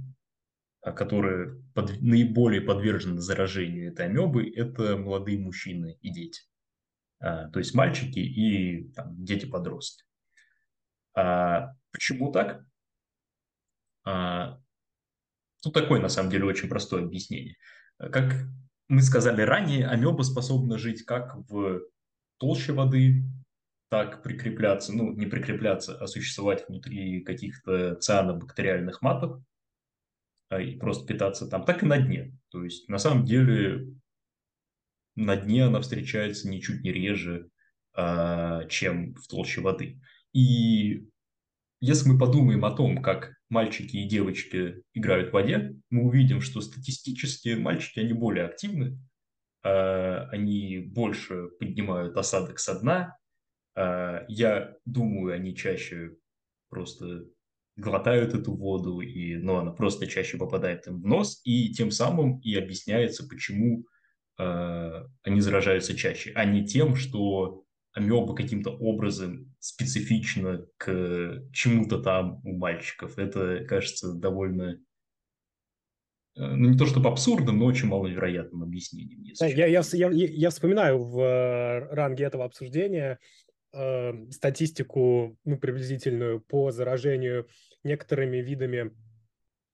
которые под, наиболее подвержены заражению этой амебы, это молодые мужчины и дети. А, то есть мальчики и дети-подростки. А, почему так? А, тут такое, на самом деле, очень простое объяснение. Как мы сказали ранее, амеба способна жить как в толще воды, так прикрепляться, ну, не прикрепляться, а существовать внутри каких-то цианобактериальных маток, а, и просто питаться там, так и на дне. То есть, на самом деле, на дне она встречается ничуть не реже, а, чем в толще воды. И если мы подумаем о том, как мальчики и девочки играют в воде, мы увидим, что статистически мальчики, они более активны, а, они больше поднимают осадок со дна. Я думаю, они чаще просто глотают эту воду, и, но она просто чаще попадает им в нос, и тем самым и объясняется, почему они заражаются чаще, а не тем, что амеба каким-то образом специфично к чему-то там у мальчиков. Это кажется довольно э, ну, не то чтобы абсурдным, но очень маловероятным объяснением. Если я, я, я, я вспоминаю в э, ранге этого обсуждения э, статистику ну, приблизительную по заражению некоторыми видами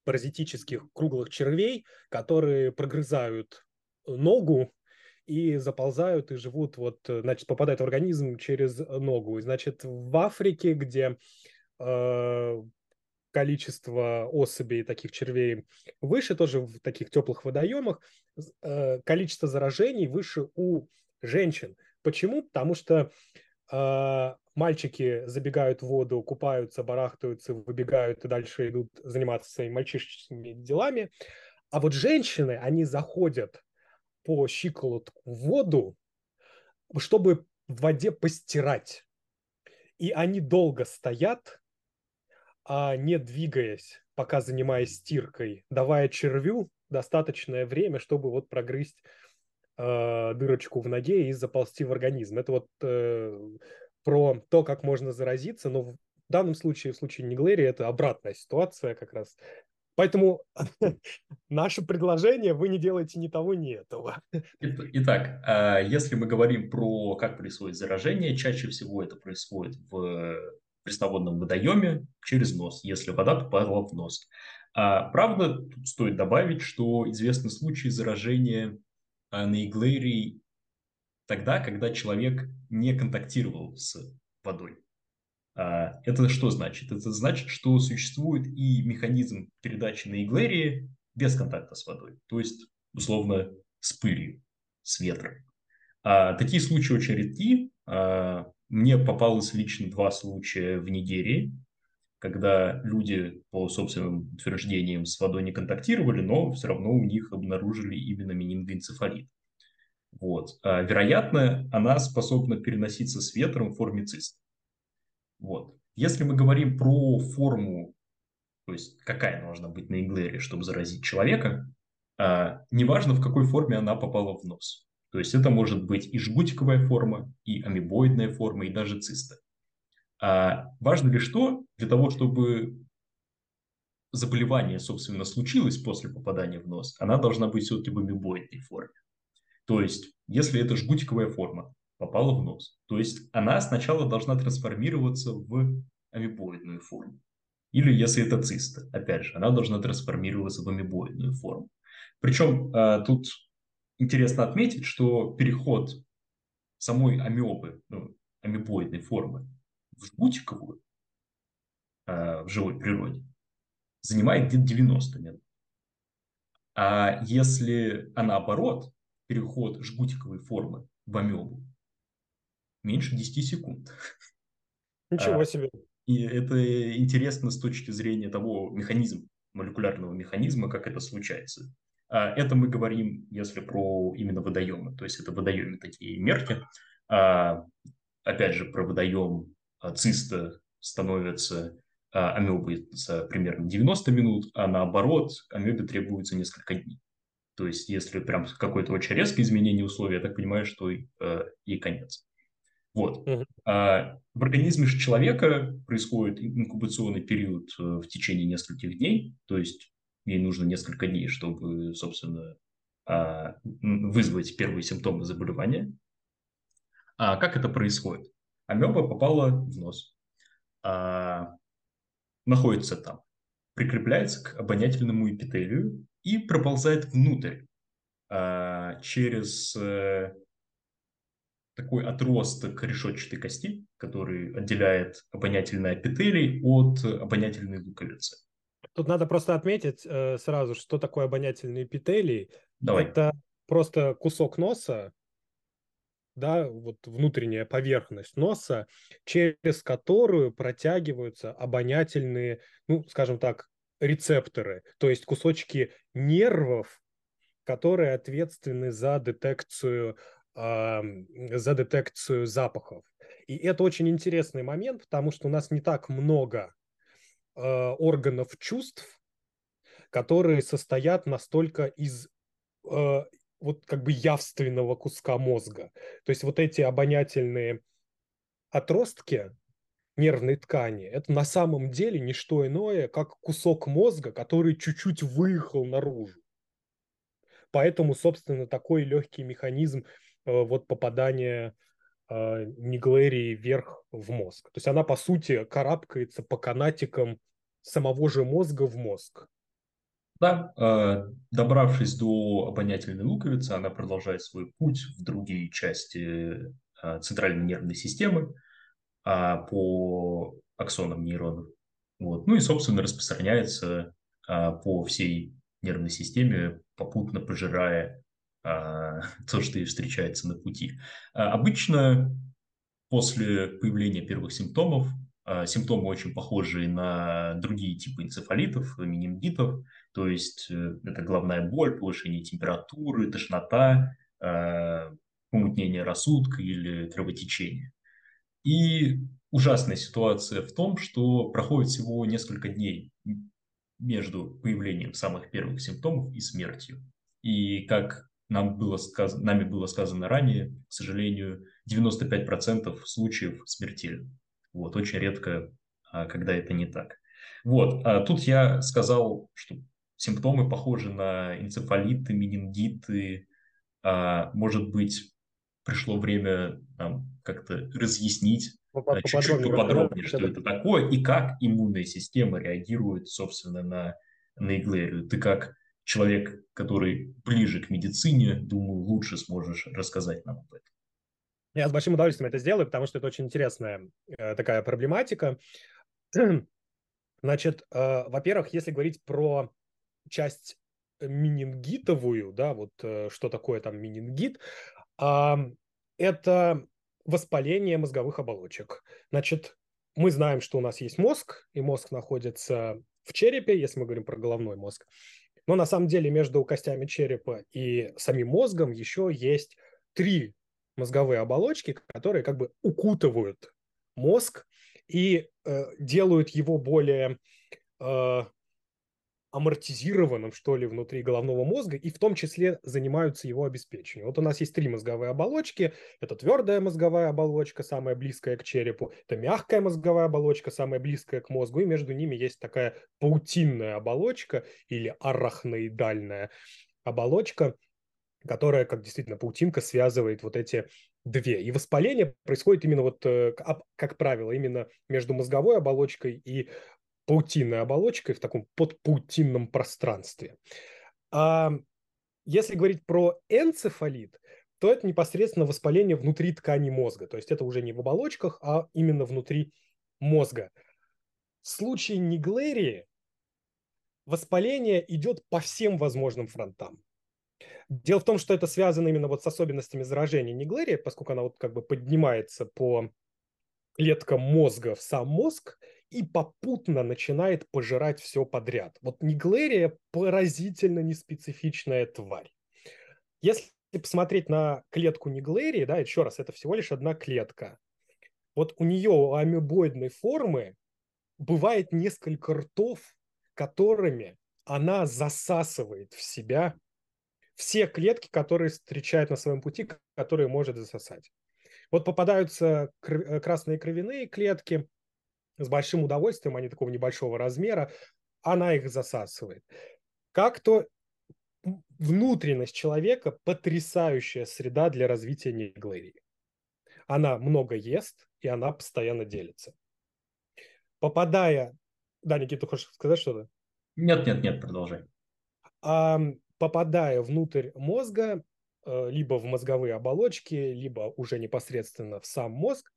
паразитических круглых червей, которые прогрызают ногу и заползают и живут, вот, значит, попадают в организм через ногу. И, значит, в Африке, где э, количество особей таких червей выше, тоже в таких теплых водоемах, э, количество заражений выше у женщин. Почему? Потому что э, мальчики забегают в воду, купаются, барахтаются, выбегают и дальше идут заниматься своими мальчишечными делами. А вот женщины, они заходят по щиколотку воду, чтобы в воде постирать. И они долго стоят, а не двигаясь, пока занимаясь стиркой, давая червю достаточное время, чтобы вот прогрызть э, дырочку в ноге и заползти в организм. Это вот э, про то, как можно заразиться, но в данном случае, в случае Неглери, это обратная ситуация как раз. Поэтому (laughs) наше предложение, вы не делаете ни того, ни этого. Итак, а, если мы говорим про как происходит заражение, чаще всего это происходит в пресноводном водоеме через нос, если вода попала в нос. А, правда, тут стоит добавить, что известны случаи заражения а, на иглерии тогда, когда человек не контактировал с водой. А, это что значит? Это значит, что существует и механизм передачи на иглерии без контакта с водой, то есть, условно, с пылью, с ветром. А, такие случаи очень редки. А, мне попалось лично два случая в Нигерии, когда люди по собственным утверждениям с водой не контактировали, но все равно у них обнаружили именно менингоэнцефалит. Вот. А, вероятно, она способна переноситься с ветром в форме циста. Вот. Если мы говорим про форму, то есть какая должна быть на иглере, чтобы заразить человека, а, неважно, в какой форме она попала в нос. То есть это может быть и жгутиковая форма, и амебоидная форма, и даже циста. А важно ли что? Для того, чтобы заболевание, собственно, случилось после попадания в нос, она должна быть все-таки в амебоидной форме. То есть, если это жгутиковая форма, попала в нос. То есть она сначала должна трансформироваться в амебоидную форму. Или если это циста, опять же, она должна трансформироваться в амебоидную форму. Причем а, тут интересно отметить, что переход самой амебы, ну, амебоидной формы в жгутиковую а, в живой природе занимает где-то 90 минут. А если, а наоборот, переход жгутиковой формы в амебу меньше 10 секунд. Ничего а, себе. И это интересно с точки зрения того механизма, молекулярного механизма, как это случается. А это мы говорим, если про именно водоемы, то есть это водоемы такие мерки. А, опять же, про водоем циста становится амебы за примерно 90 минут, а наоборот, амебе требуется несколько дней. То есть, если прям какое-то очень резкое изменение условий, я так понимаю, что э, ей конец. Вот. А в организме же человека происходит инкубационный период э, в течение нескольких дней, то есть ей нужно несколько дней, чтобы, собственно, а, вызвать первые симптомы заболевания. А как это происходит? Амеба попала в нос, а, находится там, прикрепляется к обонятельному эпителию и проползает внутрь а, через э, такой отросток решетчатой кости, который отделяет обонятельный эпителий от обонятельной луковицы. Тут надо просто отметить э, сразу, что такое обонятельный эпителий. Давай. Это просто кусок носа, да, вот внутренняя поверхность носа, через которую протягиваются обонятельные, ну, скажем так, рецепторы, то есть кусочки нервов, которые ответственны за детекцию за детекцию запахов. И это очень интересный момент, потому что у нас не так много э, органов чувств, которые состоят настолько из э, вот как бы явственного куска мозга. То есть вот эти обонятельные отростки нервной ткани, это на самом деле не что иное, как кусок мозга, который чуть-чуть выехал наружу. Поэтому, собственно, такой легкий механизм вот попадание э, Неглерии вверх в мозг. То есть она, по сути, карабкается по канатикам самого же мозга в мозг. Да, э, добравшись до обонятельной луковицы, она продолжает свой путь в другие части центральной нервной системы а, по аксонам нейронов. Вот. Ну и, собственно, распространяется по всей нервной системе, попутно пожирая а, (laughs) то, что и встречается на пути. А, обычно после появления первых симптомов, а, симптомы очень похожие на другие типы энцефалитов, менингитов, то есть э, это головная боль, повышение температуры, тошнота, помутнение рассудка или кровотечение. И ужасная ситуация в том, что проходит всего несколько дней между появлением самых первых симптомов и смертью. И как нам было сказано, нами было сказано ранее, к сожалению, 95% случаев смертельны. Вот, очень редко, а, когда это не так. Вот, а тут я сказал, что симптомы похожи на энцефалиты, менингиты. А, может быть, пришло время как-то разъяснить а, чуть-чуть поподробнее, что это такое и как иммунная система реагирует, собственно, на, на иглерию. Ты как человек, который ближе к медицине, думаю, лучше сможешь рассказать нам об этом. Я с большим удовольствием это сделаю, потому что это очень интересная э, такая проблематика. (clears throat) Значит, э, во-первых, если говорить про часть менингитовую, да, вот э, что такое там менингит, э, это воспаление мозговых оболочек. Значит, мы знаем, что у нас есть мозг, и мозг находится в черепе, если мы говорим про головной мозг. Но на самом деле между костями черепа и самим мозгом еще есть три мозговые оболочки, которые как бы укутывают мозг и э, делают его более э, амортизированным, что ли, внутри головного мозга, и в том числе занимаются его обеспечением. Вот у нас есть три мозговые оболочки. Это твердая мозговая оболочка, самая близкая к черепу. Это мягкая мозговая оболочка, самая близкая к мозгу. И между ними есть такая паутинная оболочка или арахноидальная оболочка, которая, как действительно паутинка, связывает вот эти две. И воспаление происходит именно вот, э, как правило, именно между мозговой оболочкой и паутинной оболочкой в таком подпаутинном пространстве. А если говорить про энцефалит, то это непосредственно воспаление внутри ткани мозга. То есть это уже не в оболочках, а именно внутри мозга. В случае Неглерии воспаление идет по всем возможным фронтам. Дело в том, что это связано именно вот с особенностями заражения Неглерии, поскольку она вот как бы поднимается по клеткам мозга в сам мозг и попутно начинает пожирать все подряд. Вот Неглерия поразительно неспецифичная тварь. Если посмотреть на клетку Неглерии, да, еще раз, это всего лишь одна клетка. Вот у нее у амебоидной формы бывает несколько ртов, которыми она засасывает в себя все клетки, которые встречает на своем пути, которые может засосать. Вот попадаются э, красные кровяные клетки с большим удовольствием, они такого небольшого размера, она их засасывает. Как-то внутренность человека потрясающая среда для развития неглерии. Она много ест, и она постоянно делится. Попадая... Да, Никита, ты хочешь сказать что-то? Нет, нет, нет, продолжай. А, попадая внутрь мозга, э, либо в мозговые оболочки, либо уже непосредственно в сам мозг,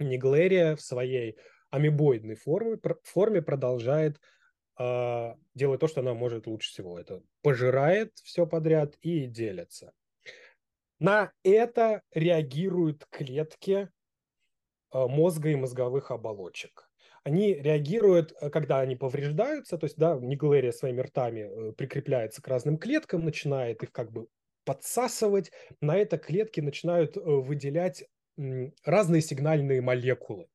Неглерия в своей амебоидной форме, форме продолжает э, делать то, что она может лучше всего. Это пожирает все подряд и делится. На это реагируют клетки э, мозга и мозговых оболочек они реагируют, э, когда они повреждаются, то есть, да, Неглерия своими ртами э, прикрепляется к разным клеткам, начинает их как бы подсасывать, на это клетки начинают э, выделять разные сигнальные молекулы.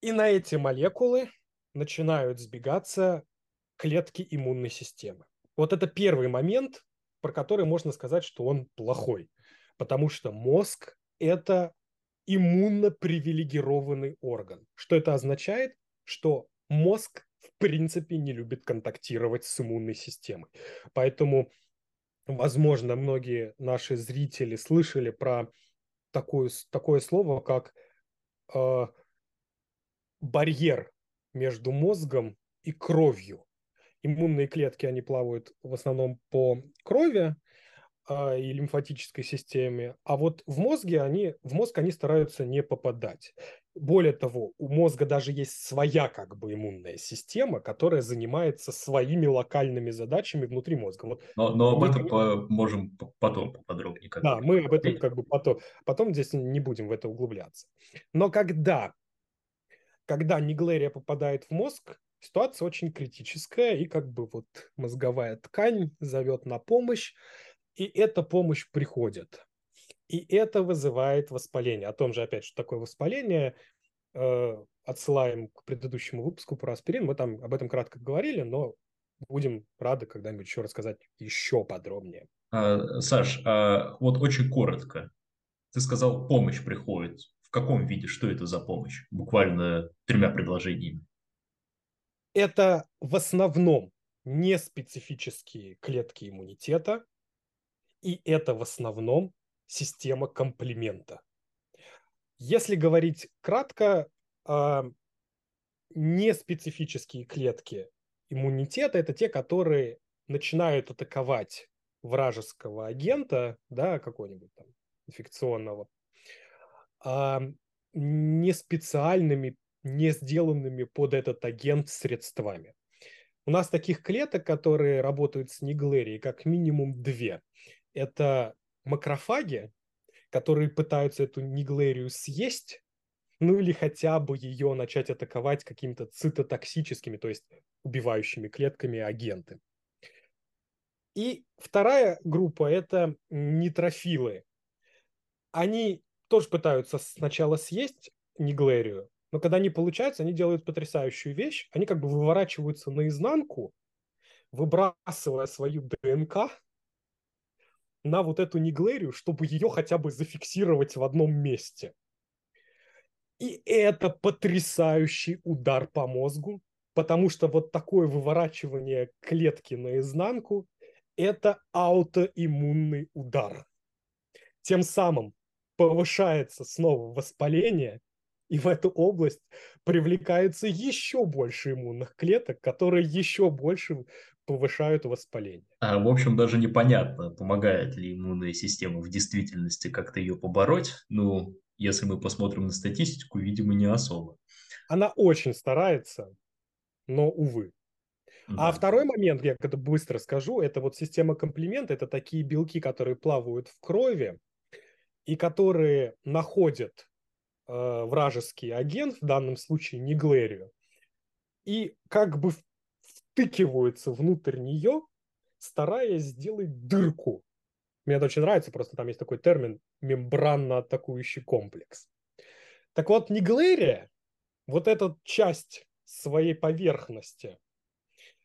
И на эти молекулы начинают сбегаться клетки иммунной системы. Вот это первый момент, про который можно сказать, что он плохой, потому что мозг – это иммунно привилегированный орган. Что это означает? Что мозг в принципе не любит контактировать с иммунной системой. Поэтому, возможно, многие наши зрители слышали про такое, такое слово, как э, барьер между мозгом и кровью. Иммунные клетки, они плавают в основном по крови, а, и лимфатической системе, а вот в мозге они, в мозг они стараются не попадать. Более того, у мозга даже есть своя как бы иммунная система, которая занимается своими локальными задачами внутри мозга. Вот но, но об этом по, можем потом поподробнее. Да, мы об этом как бы потом, потом здесь не будем в это углубляться. Но когда, когда Неглерия попадает в мозг, ситуация очень критическая, и как бы вот мозговая ткань зовет на помощь, и эта помощь приходит. И это вызывает воспаление. О том же, опять, что такое воспаление, э, отсылаем к предыдущему выпуску про аспирин. Мы там об этом кратко говорили, но будем рады когда-нибудь еще рассказать еще подробнее. А, Саш, а вот очень коротко. Ты сказал, помощь приходит. В каком виде? Что это за помощь? Буквально тремя предложениями. Это в основном не специфические клетки иммунитета, и это в основном система комплимента. Если говорить кратко, а, неспецифические клетки иммунитета – это те, которые начинают атаковать вражеского агента, да, какого-нибудь там инфекционного, а, не специальными, не сделанными под этот агент средствами. У нас таких клеток, которые работают с Неглерией, как минимум две. Это макрофаги, которые пытаются эту Неглерию съесть, ну или хотя бы ее начать атаковать какими-то цитотоксическими, то есть убивающими клетками агенты. И вторая группа – это нейтрофилы. Они тоже пытаются сначала съесть неглерию, но когда они получаются, они делают потрясающую вещь. Они как бы выворачиваются наизнанку, выбрасывая свою ДНК на вот эту неглерию, чтобы ее хотя бы зафиксировать в одном месте. И это потрясающий удар по мозгу, потому что вот такое выворачивание клетки наизнанку – это аутоиммунный удар. Тем самым повышается снова воспаление, и в эту область привлекается еще больше иммунных клеток, которые еще больше повышают воспаление. А, в общем, даже непонятно, помогает ли иммунная система в действительности как-то ее побороть. Ну, если мы посмотрим на статистику, видимо, не особо. Она очень старается, но, увы. А да. А второй момент, я это быстро скажу, это вот система комплимента, это такие белки, которые плавают в крови и которые находят э, вражеский агент, в данном случае Неглерию, и как бы втыкиваются внутрь нее, стараясь сделать дырку мне это очень нравится, просто там есть такой термин мембранно-атакующий комплекс. Так вот, Неглерия, вот эта часть своей поверхности,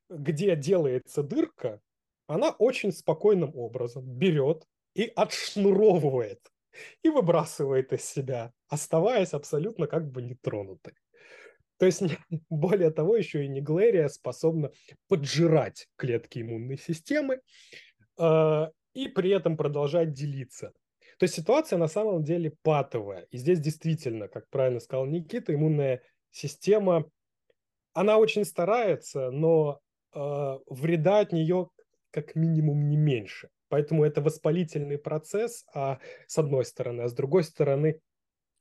где делается дырка, она очень спокойным образом берет и отшнуровывает и выбрасывает из себя, оставаясь абсолютно как бы нетронутой. То есть, (laughs) более того, еще и Неглерия способна поджирать клетки иммунной системы, а, и при этом продолжать делиться. То есть ситуация на самом деле патовая. И здесь действительно, как правильно сказал Никита, иммунная система, она очень старается, но э, вреда от нее как минимум не меньше. Поэтому это воспалительный процесс, а с одной стороны, а с другой стороны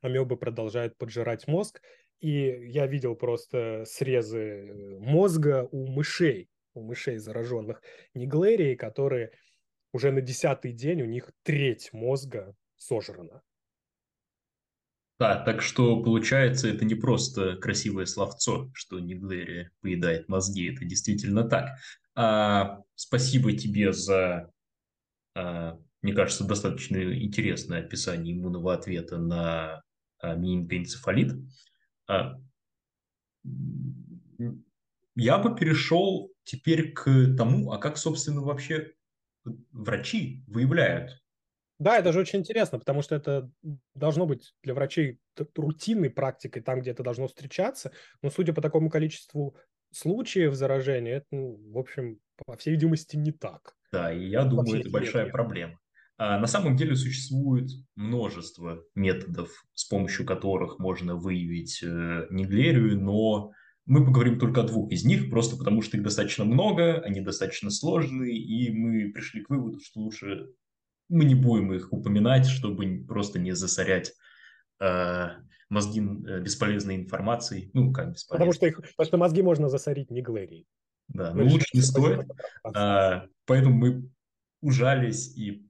амебы продолжают поджирать мозг. И я видел просто срезы мозга у мышей, у мышей зараженных неглерией, которые уже на десятый день у них треть мозга сожрана. Да, так что получается, это не просто красивое словцо, что Неглерия поедает мозги, это действительно так. А, спасибо тебе за, мне кажется, достаточно интересное описание иммунного ответа на а, менингоэнцефалит. А, я бы перешел теперь к тому, а как, собственно, вообще врачи выявляют. Да, это же очень интересно, потому что это должно быть для врачей рутинной практикой, там, где это должно встречаться. Но судя по такому количеству случаев заражения, это, ну, в общем, по всей видимости, не так. Да, и я думаю, это большая нет. проблема. А на самом деле существует множество методов, с помощью которых можно выявить э, неглерию, но мы поговорим только о двух из них, просто потому что их достаточно много, они достаточно сложные, и мы пришли к выводу, что лучше мы не будем их упоминать, чтобы просто не засорять э, мозги бесполезной информацией. Ну, как бесполезной. Потому что, их, потому что мозги можно засорить не глерией. Да, но лучше не стоит. А, поэтому мы ужались и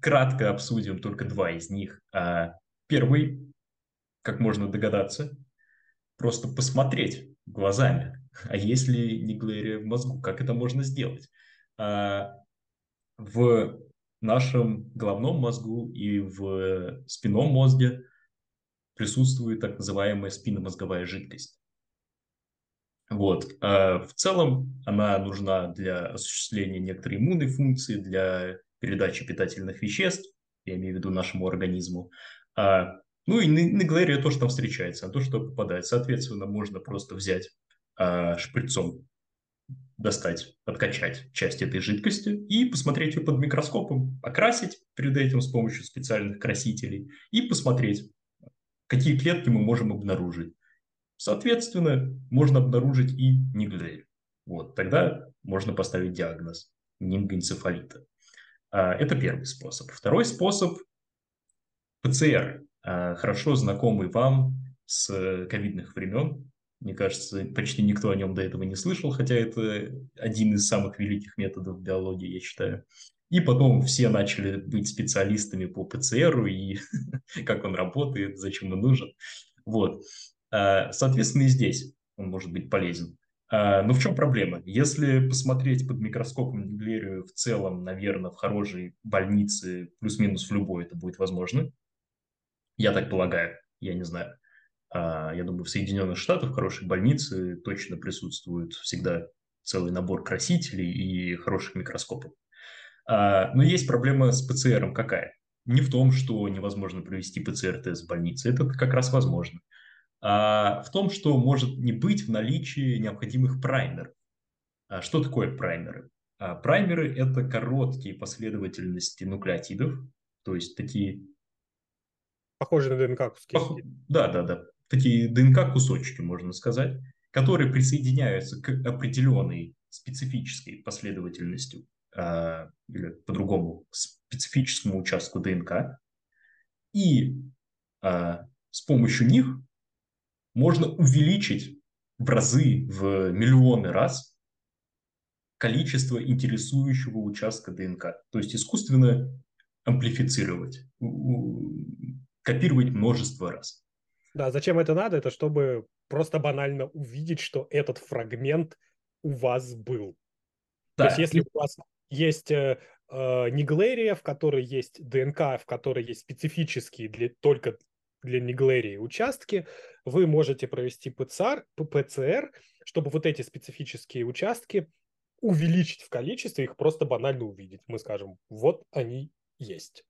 кратко обсудим только два из них. А, первый, как можно догадаться, просто посмотреть глазами. А если не глэрия в мозгу, как это можно сделать? А, в нашем головном мозгу и в спинном мозге присутствует так называемая спинномозговая жидкость. Вот. А в целом она нужна для осуществления некоторой иммунной функции, для передачи питательных веществ, я имею в виду нашему организму. А, ну и на, на галерее тоже там встречается, а то, что попадает. Соответственно, можно просто взять шприцом достать, откачать часть этой жидкости и посмотреть ее под микроскопом, окрасить перед этим с помощью специальных красителей и посмотреть, какие клетки мы можем обнаружить. Соответственно, можно обнаружить и ниглею. Вот, тогда можно поставить диагноз нингоэнцефалита. А, это первый способ. Второй способ – ПЦР, а, хорошо знакомый вам с ковидных времен. Мне кажется, почти никто о нем до этого не слышал, хотя это один из самых великих методов биологии, я считаю. И потом все начали быть специалистами по ПЦРу и (laughs) как он работает, зачем он нужен. Вот. А, соответственно, и здесь он может быть полезен. А, но в чем проблема? Если посмотреть под микроскопом Неглерию в целом, наверное, в хорошей больнице, плюс-минус в любой это будет возможно. Я так полагаю, я не знаю. А, я думаю, в Соединенных Штатах в хорошей больнице точно присутствует всегда целый набор красителей и хороших микроскопов. Но есть проблема с ПЦРом какая? Не в том, что невозможно провести ПЦР-тест в больнице, это как раз возможно в том, что может не быть в наличии необходимых праймеров. А что такое праймеры? А праймеры – это короткие последовательности нуклеотидов, то есть такие… Похожие на ДНК-куски. Пох... Да, да, да. Такие ДНК-кусочки, можно сказать, которые присоединяются к определенной специфической последовательностью, а, или по-другому, специфическому участку ДНК, и а, с помощью них можно увеличить в разы, в миллионы раз количество интересующего участка ДНК. То есть искусственно амплифицировать, копировать множество раз. Да, зачем это надо? Это чтобы просто банально увидеть, что этот фрагмент у вас был. Да. То есть если у вас есть э, э, неглерия, в которой есть ДНК, в которой есть специфические для, только для неглерии участки, вы можете провести ПЦР, ПЦР, чтобы вот эти специфические участки увеличить в количестве, их просто банально увидеть. Мы скажем, вот они есть.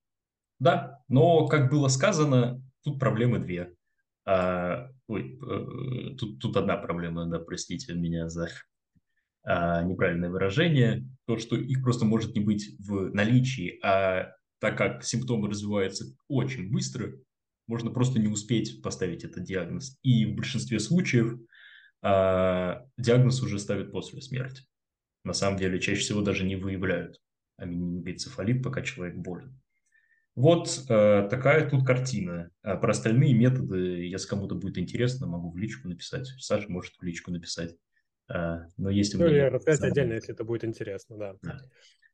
Да, но, как было сказано, тут проблемы две. А, ой, э, тут, тут одна проблема, да, простите меня за а, неправильное выражение. То, что их просто может не быть в наличии, а так как симптомы развиваются очень быстро, можно просто не успеть поставить этот диагноз. И в большинстве случаев э, диагноз уже ставят после смерти. На самом деле, чаще всего даже не выявляют аминобицефалит, пока человек болен. Вот э, такая тут картина. А про остальные методы, если кому-то будет интересно, могу в личку написать. Саша может в личку написать. Э, но если... Ну, или рассказать сам... отдельно, если это будет интересно, да. да.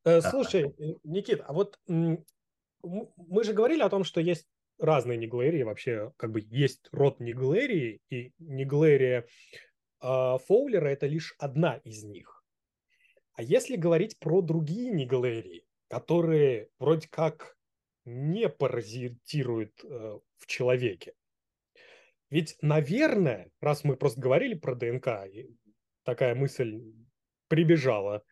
Э, слушай, а. Никит, а вот мы же говорили о том, что есть разные неглерии, вообще как бы есть род неглерии, и неглерия э, Фоулера – это лишь одна из них. А если говорить про другие неглерии, которые вроде как не паразитируют э, в человеке, ведь, наверное, раз мы просто говорили про ДНК, такая мысль прибежала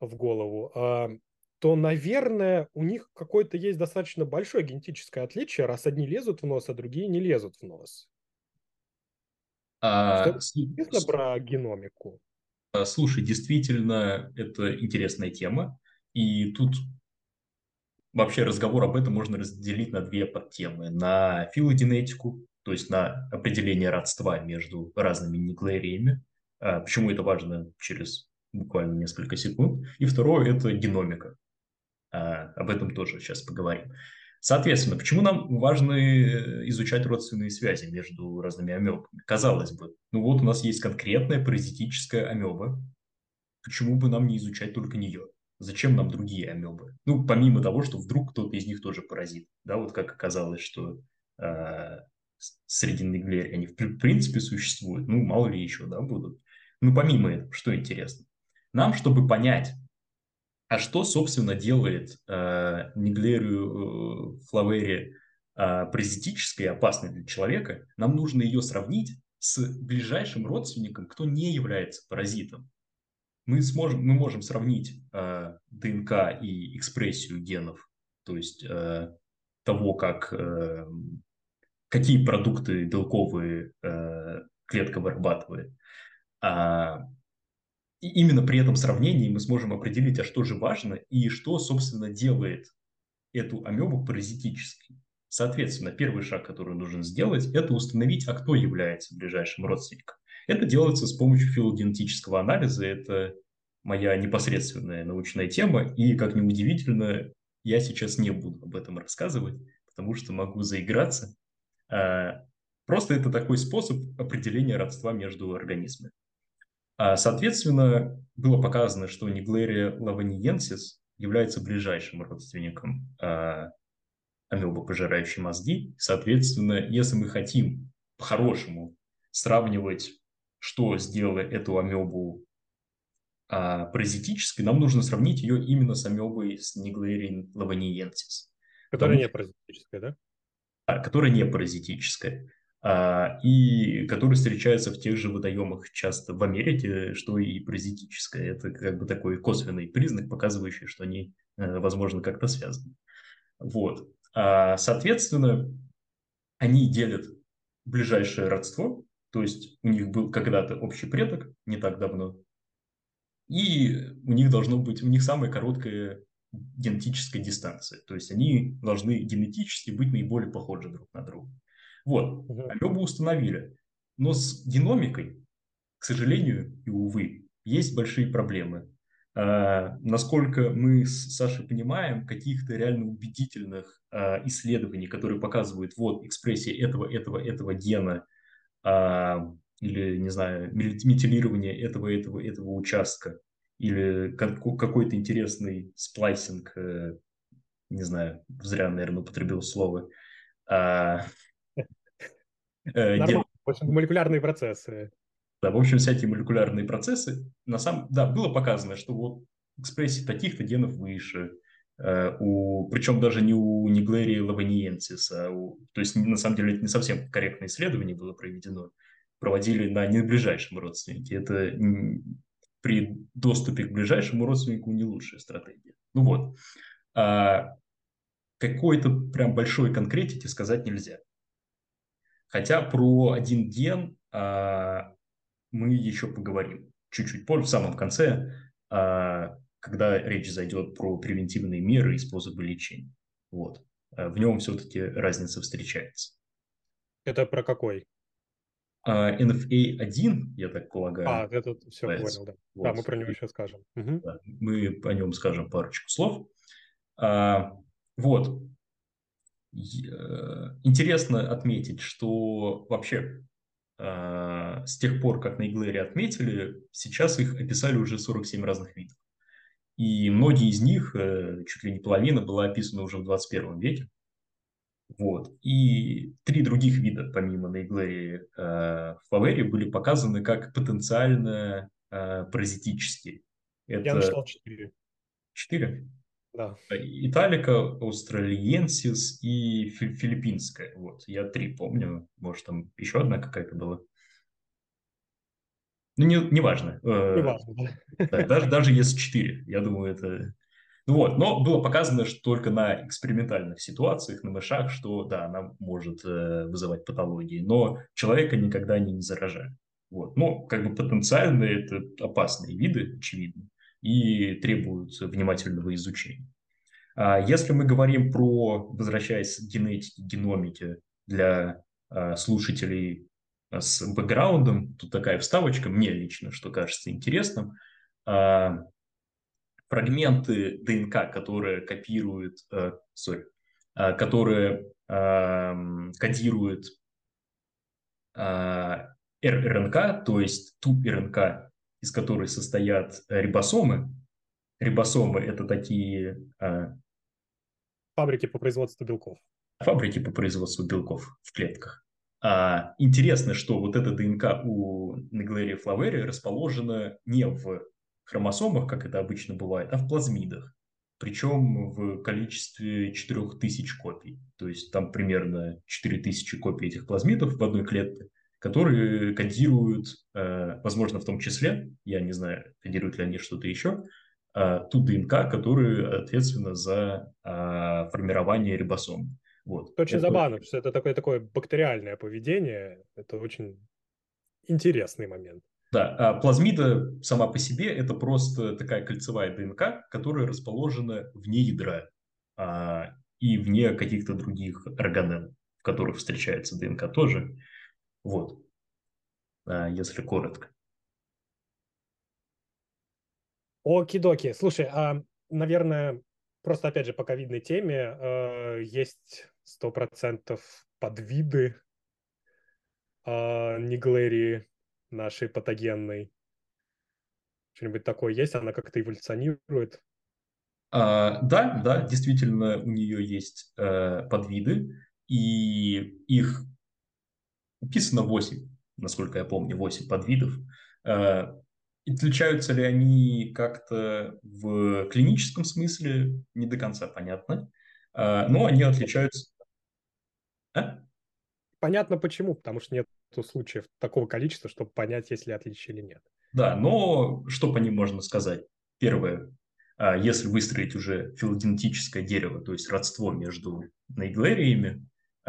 в голову, э, то, наверное, у них какое-то есть достаточно большое генетическое отличие, раз одни лезут в нос, а другие не лезут в нос. А, Что про геномику? А, слушай, действительно, это интересная тема. И тут вообще разговор об этом можно разделить на две подтемы. На филогенетику, то есть на определение родства между разными нуклеариями. А, почему это важно через буквально несколько секунд. И второе – это геномика. А, об этом тоже сейчас поговорим. Соответственно, почему нам важно э, изучать родственные связи между разными амебами? Казалось бы, ну вот у нас есть конкретная паразитическая амеба. Почему бы нам не изучать только нее? Зачем нам другие амебы? Ну, помимо того, что вдруг кто-то из них тоже паразит. Да, вот как оказалось, что э, среди неглери они в принципе существуют. Ну, мало ли еще, да, будут. Ну, помимо этого, что интересно? Нам, чтобы понять, а что, собственно, делает э, Неглерию э, флавери э, паразитической опасной для человека? Нам нужно ее сравнить с ближайшим родственником, кто не является паразитом. Мы, сможем, мы можем сравнить э, ДНК и экспрессию генов, то есть э, того, как, э, какие продукты белковые э, клетка вырабатывает. А, и именно при этом сравнении мы сможем определить, а что же важно и что, собственно, делает эту амебу паразитической. Соответственно, первый шаг, который нужно сделать, это установить, а кто является ближайшим родственником. Это делается с помощью филогенетического анализа. Это моя непосредственная научная тема. И, как ни удивительно, я сейчас не буду об этом рассказывать, потому что могу заиграться. А, просто это такой способ определения родства между организмами. А, соответственно, было показано, что Неглерия лаваниенсис является ближайшим родственником а, амебы, пожирающей мозги. Соответственно, если мы хотим по-хорошему сравнивать, что сделало эту амебу а, паразитической, нам нужно сравнить ее именно с амебой с Неглерией лаваниенсис. Которая не паразитическая, да? Да, которая не паразитическая. А, и которые встречаются в тех же водоемах часто в Америке, что и паразитическое. Это как бы такой косвенный признак, показывающий, что они, э, возможно, как-то связаны. Вот. А, соответственно, они делят ближайшее родство, то есть у них был когда-то общий предок, не так давно, и у них должно быть, у них самая короткая генетическая дистанция, то есть они должны генетически быть наиболее похожи друг на друга. Вот, амебу установили. Но с геномикой, к сожалению и увы, есть большие проблемы. А, насколько мы с Сашей понимаем, каких-то реально убедительных а, исследований, которые показывают, вот, экспрессия этого, этого, этого гена, а, или, не знаю, метилирование этого, этого, этого участка, или какой-то интересный сплайсинг, э, не знаю, зря, наверное, употребил слово, а, Нормально. В общем, молекулярные процессы. Да, в общем, всякие молекулярные процессы. На самом, да, было показано, что вот экспрессии таких-то генов выше, Uh, у, причем даже не у Неглерии лаваниенсис, а у, то есть на самом деле это не совсем корректное исследование было проведено, проводили на неближайшем родственнике. Это при доступе к ближайшему родственнику не лучшая стратегия. Ну вот, а какой-то прям большой конкретики сказать нельзя. Хотя про один ген а, мы еще поговорим чуть-чуть позже, в самом конце, а, когда речь зайдет про превентивные меры и способы лечения. Вот. А, в нем все-таки разница встречается. Это про какой? А, NFA-1, я так полагаю. А, это все понял, да. Вот. Да, мы про него еще скажем. Угу. Да, мы о нем скажем парочку слов. А, вот. Интересно отметить, что вообще э, с тех пор, как на Иглере отметили, сейчас их описали уже 47 разных видов. И многие из них, э, чуть ли не половина, была описана уже в 21 веке. Вот. И три других вида, помимо Нейглери э, Флавери, были показаны как потенциально э, паразитические. Это... Я нашел четыре. Четыре? Да. Италика, австралиенсис и филиппинская. Вот, я три помню. Может, там еще одна какая-то была. Ну, не, не важно. Э, не важно, да. да даже, даже если четыре, я думаю, это... Ну вот, но было показано, что только на экспериментальных ситуациях, на мышах, что, да, она может э, вызывать патологии, но человека никогда не заражает. Вот. Но как бы потенциально это опасные виды, очевидно и требуют внимательного изучения. А если мы говорим про, возвращаясь к генетике, геномике для а, слушателей а, с бэкграундом, тут такая вставочка, мне лично, что кажется интересным, фрагменты ДНК, которые копируют, sorry, которые кодируют РНК, то есть ту РНК, из которой состоят э, рибосомы. Рибосомы – это такие… А, фабрики по производству белков. Фабрики по производству белков в клетках. А, интересно, что вот эта ДНК у Неглерия флавери расположена не в хромосомах, как это обычно бывает, а в плазмидах. Причем в количестве 4000 копий. То есть там примерно 4000 копий этих плазмидов в одной клетке которые кодируют, э, возможно, в том числе, я не знаю, кодируют ли они что-то еще, э, ту ДНК, которая ответственна за э, формирование рибосом. Вот. Это очень это... забавно, что это такое, такое бактериальное поведение. Это очень интересный момент. Да, а плазмида сама по себе это просто такая кольцевая ДНК, которая расположена вне ядра а, и вне каких-то других органелл, в которых встречается ДНК тоже. Вот, а, если коротко. Оки-доки. Слушай, а, наверное, просто опять же по ковидной теме э, есть сто процентов подвиды э, неглерии нашей патогенной. Что-нибудь такое есть? Она как-то эволюционирует? А, да, да, действительно, у нее есть э, подвиды, и их описано 8, насколько я помню, 8 подвидов. Э, Отличаются ли они как-то в клиническом смысле, не до конца понятно. А, но они отличаются... А? Понятно почему, потому что нет случаев такого количества, чтобы понять, есть ли отличие или нет. Да, но что по ним можно сказать? Первое, а, если выстроить уже филогенетическое дерево, то есть родство между наиглериями,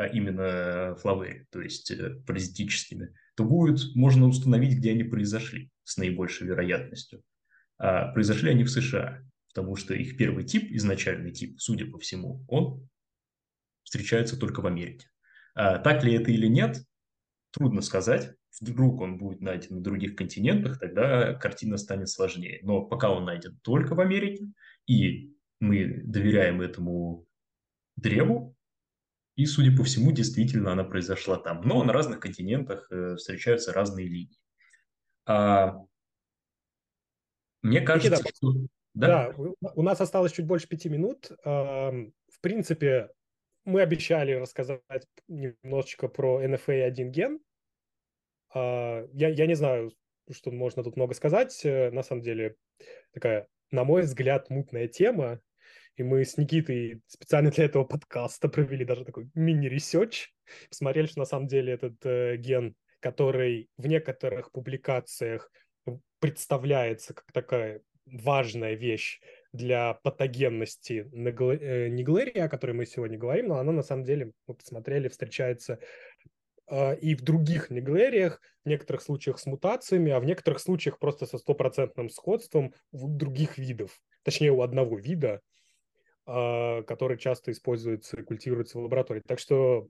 именно флавери, то есть э, паразитическими, то будет можно установить, где они произошли с наибольшей вероятностью. А произошли они в США, потому что их первый тип, изначальный тип, судя по всему, он встречается только в Америке. А так ли это или нет, трудно сказать. Вдруг он будет найден на других континентах, тогда картина станет сложнее. Но пока он найден только в Америке, и мы доверяем этому древу, и, судя по всему, действительно она произошла там. Но на разных континентах э, встречаются разные линии. А, мне кажется, Никита, что... Да? да, у нас осталось чуть больше пяти минут. В принципе, мы обещали рассказать немножечко про NFA-1 ген. А, я, я не знаю, что можно тут много сказать. Э, на самом деле, такая, на мой взгляд, мутная тема. И мы с Никитой специально для этого подкаста провели даже такой мини- research. Посмотрели, что на самом деле этот э, ген, который в некоторых публикациях представляется как такая важная вещь для патогенности э, неглерии, о которой мы сегодня говорим, но она на самом деле, мы посмотрели, встречается э, и в других неглериях, в некоторых случаях с мутациями, а в некоторых случаях просто со стопроцентным сходством у других видов, точнее у одного вида, который часто используется и культивируется в лаборатории. Так что,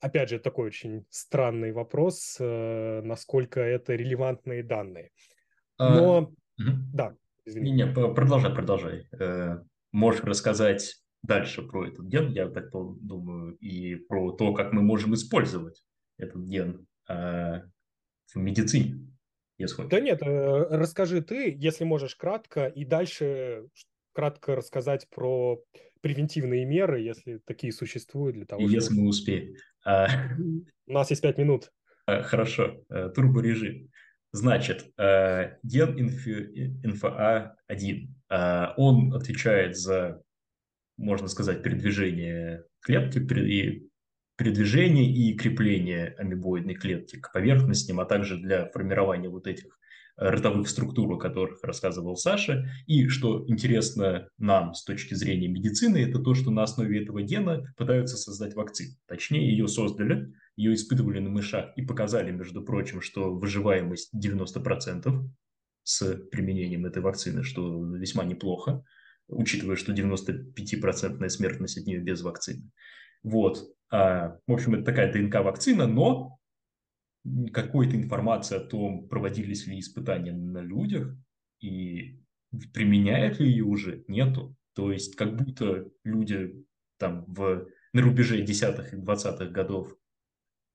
опять же, такой очень странный вопрос, э, насколько это релевантные данные. А, Но, а, да, извини. Не, не, продолжай, продолжай. Э, можешь рассказать дальше про этот ген, я так думаю, и про то, как мы можем использовать этот ген в медицине, если хочешь. Да нет, э, расскажи ты, если можешь, кратко, и дальше кратко рассказать про превентивные меры, если такие существуют для того, Если чтобы... мы успеем. А, У нас есть пять минут. А, хорошо. Э, турборежим. Значит, э, ген инфа-1, а он отвечает за, можно сказать, передвижение клетки и передвижение и крепление амебоидной клетки к поверхностям, а также для формирования вот этих ротовых структур, о которых рассказывал Саша. И что интересно нам с точки зрения медицины, это то, что на основе этого гена пытаются создать вакцину. Точнее, ее создали, ее испытывали на мышах и показали, между прочим, что выживаемость 90% с применением этой вакцины, что весьма неплохо, учитывая, что 95% смертность от нее без вакцины. Вот. А, в общем, это такая ДНК-вакцина, но какой-то информации о том, проводились ли испытания на людях и применяют ли ее уже, нету. То есть как будто люди там в, на рубеже десятых и двадцатых годов,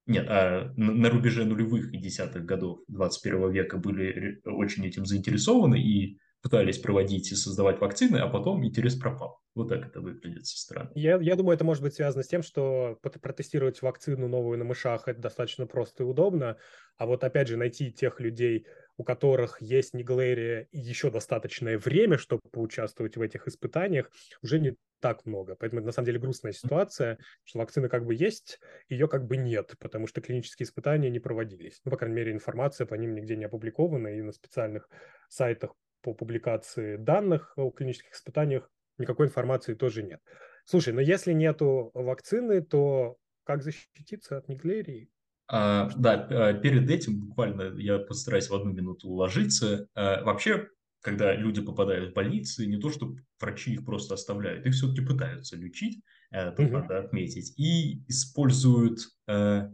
нет, а на, на рубеже нулевых и десятых годов 21 века были очень этим заинтересованы и пытались проводить и создавать вакцины, а потом интерес пропал. Вот так это выглядит со стороны. Я, я думаю, это может быть связано с тем, что протестировать вакцину новую на мышах это достаточно просто и удобно. А вот опять же найти тех людей, у которых есть неглерия и еще достаточное время, чтобы поучаствовать в этих испытаниях, уже не так много. Поэтому это на самом деле грустная ситуация, что вакцина как бы есть, ее как бы нет, потому что клинические испытания не проводились. Ну, по крайней мере, информация по ним нигде не опубликована, и на специальных сайтах по публикации данных о клинических испытаниях никакой информации тоже нет. Слушай, но если нету вакцины, то как защититься от неглерии? А, да, а, перед этим буквально я постараюсь в одну минуту уложиться. А, вообще, когда люди попадают в больницы, не то, что врачи их просто оставляют, их все-таки пытаются лечить, э, тут угу. надо отметить, и используют э,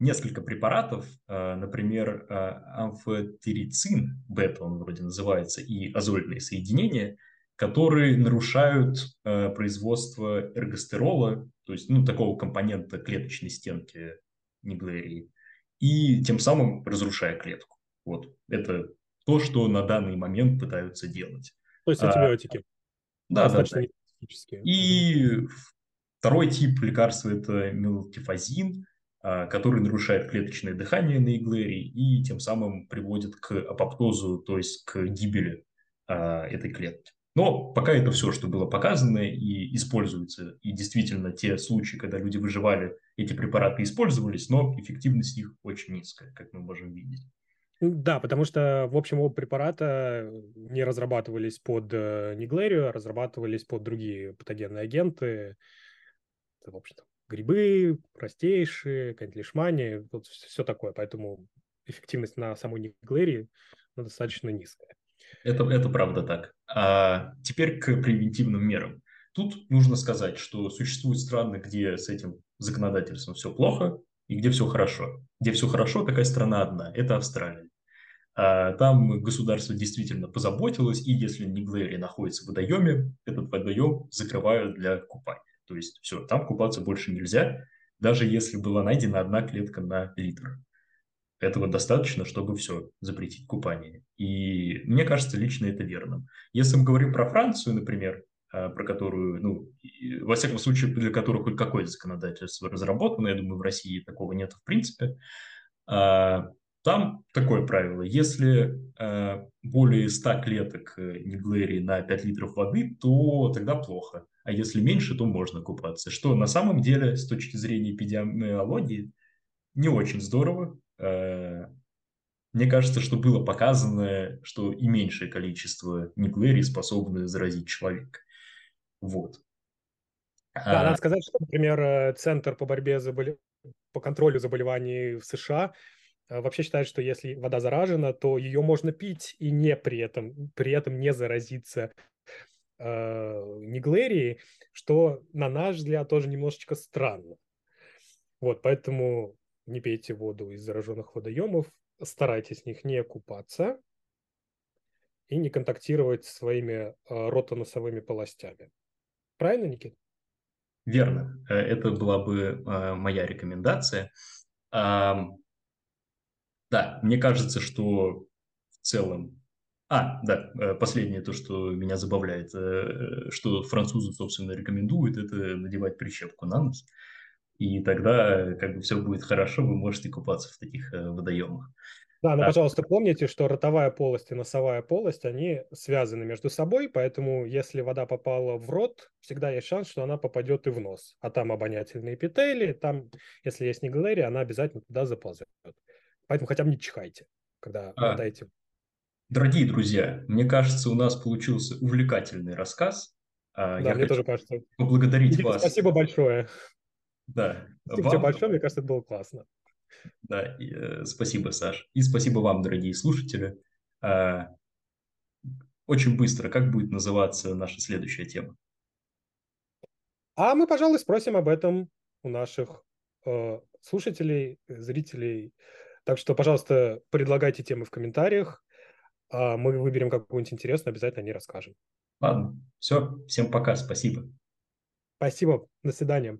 несколько препаратов, э, например, э, амфотерицин, бета он вроде называется, и азольные соединения, которые нарушают э, производство эргостерола, то есть ну, такого компонента клеточной стенки неглерии, и тем самым разрушая клетку. Вот, это то, что на данный момент пытаются делать. То есть антибиотики. А, да, да, да. И второй тип лекарства – это мелтифазин, а, который нарушает клеточное дыхание на иглерии и тем самым приводит к апоптозу, то есть к гибели а, этой клетки. Но пока это все, что было показано и используется. И действительно, те случаи, когда люди выживали, эти препараты использовались, но эффективность их очень низкая, как мы можем видеть. Да, потому что, в общем, оба препарата не разрабатывались под э, Неглерию, а разрабатывались под другие патогенные агенты. Это, в общем-то, грибы, простейшие, какая-нибудь лишмания, вот все такое. Поэтому эффективность на самой Неглерии ну, достаточно низкая. Это, это правда так. А теперь к превентивным мерам. Тут нужно сказать, что существуют страны, где с этим законодательством все плохо, и где все хорошо. Где все хорошо, такая страна одна – это Австралия. А там государство действительно позаботилось, и если Ниглери находится в водоеме, этот водоем закрывают для купания. То есть все, там купаться больше нельзя, даже если была найдена одна клетка на литр. Этого достаточно, чтобы все, запретить купание. И мне кажется, лично это верно. Если мы говорим про Францию, например, а, про которую, ну, во всяком случае, для которой хоть какое-то законодательство разработано, я думаю, в России такого нет в принципе, а, там такое правило. Если а, более 100 клеток э, неглерии на 5 литров воды, то тогда плохо. А если меньше, то можно купаться. Что на самом деле, с точки зрения эпидемиологии, не очень здорово. Мне кажется, что было показано, что и меньшее количество неглерий способны заразить человека. Вот. Да, а... надо сказать, что, например, э, Центр по борьбе забол... по контролю заболеваний в США э, вообще считает, что если вода заражена, то ее можно пить и не при этом, при этом не заразиться э, неглерией, что, на наш взгляд, тоже немножечко странно. Вот, поэтому не пейте воду из зараженных водоемов, старайтесь в них не купаться и не контактировать с своими э, ротоносовыми полостями. Правильно, Никит? Верно. Э, это была бы э, моя рекомендация. Да, мне кажется, что в целом... А, да, э, последнее то, что меня забавляет, что французы, собственно, рекомендуют, это надевать прищепку на нос. И тогда как бы все будет хорошо, вы можете купаться в таких водоемах. Да, но, пожалуйста, помните, что ротовая полость и носовая полость, они связаны между собой, поэтому если вода попала в рот, всегда есть шанс, что она попадет и в нос. А там обонятельные эпители, там, если есть неглерия, она обязательно туда заползет. Поэтому хотя бы не чихайте, когда а, мотаете. Дорогие друзья, мне кажется, у нас получился увлекательный рассказ. А, да, Я мне тоже кажется. Поблагодарить Никита, вас. Спасибо большое. Да. Спасибо тебе большое, мне кажется, это было классно. Да, и, э, спасибо, Саш. И спасибо вам, дорогие слушатели. Э, очень быстро, как будет называться наша следующая тема? А мы, пожалуй, спросим об этом у наших э, слушателей, зрителей. Так что, пожалуйста, предлагайте темы в комментариях. А мы выберем какую-нибудь интересную, обязательно не расскажем. Ладно, все, всем пока, спасибо. Спасибо, до свидания.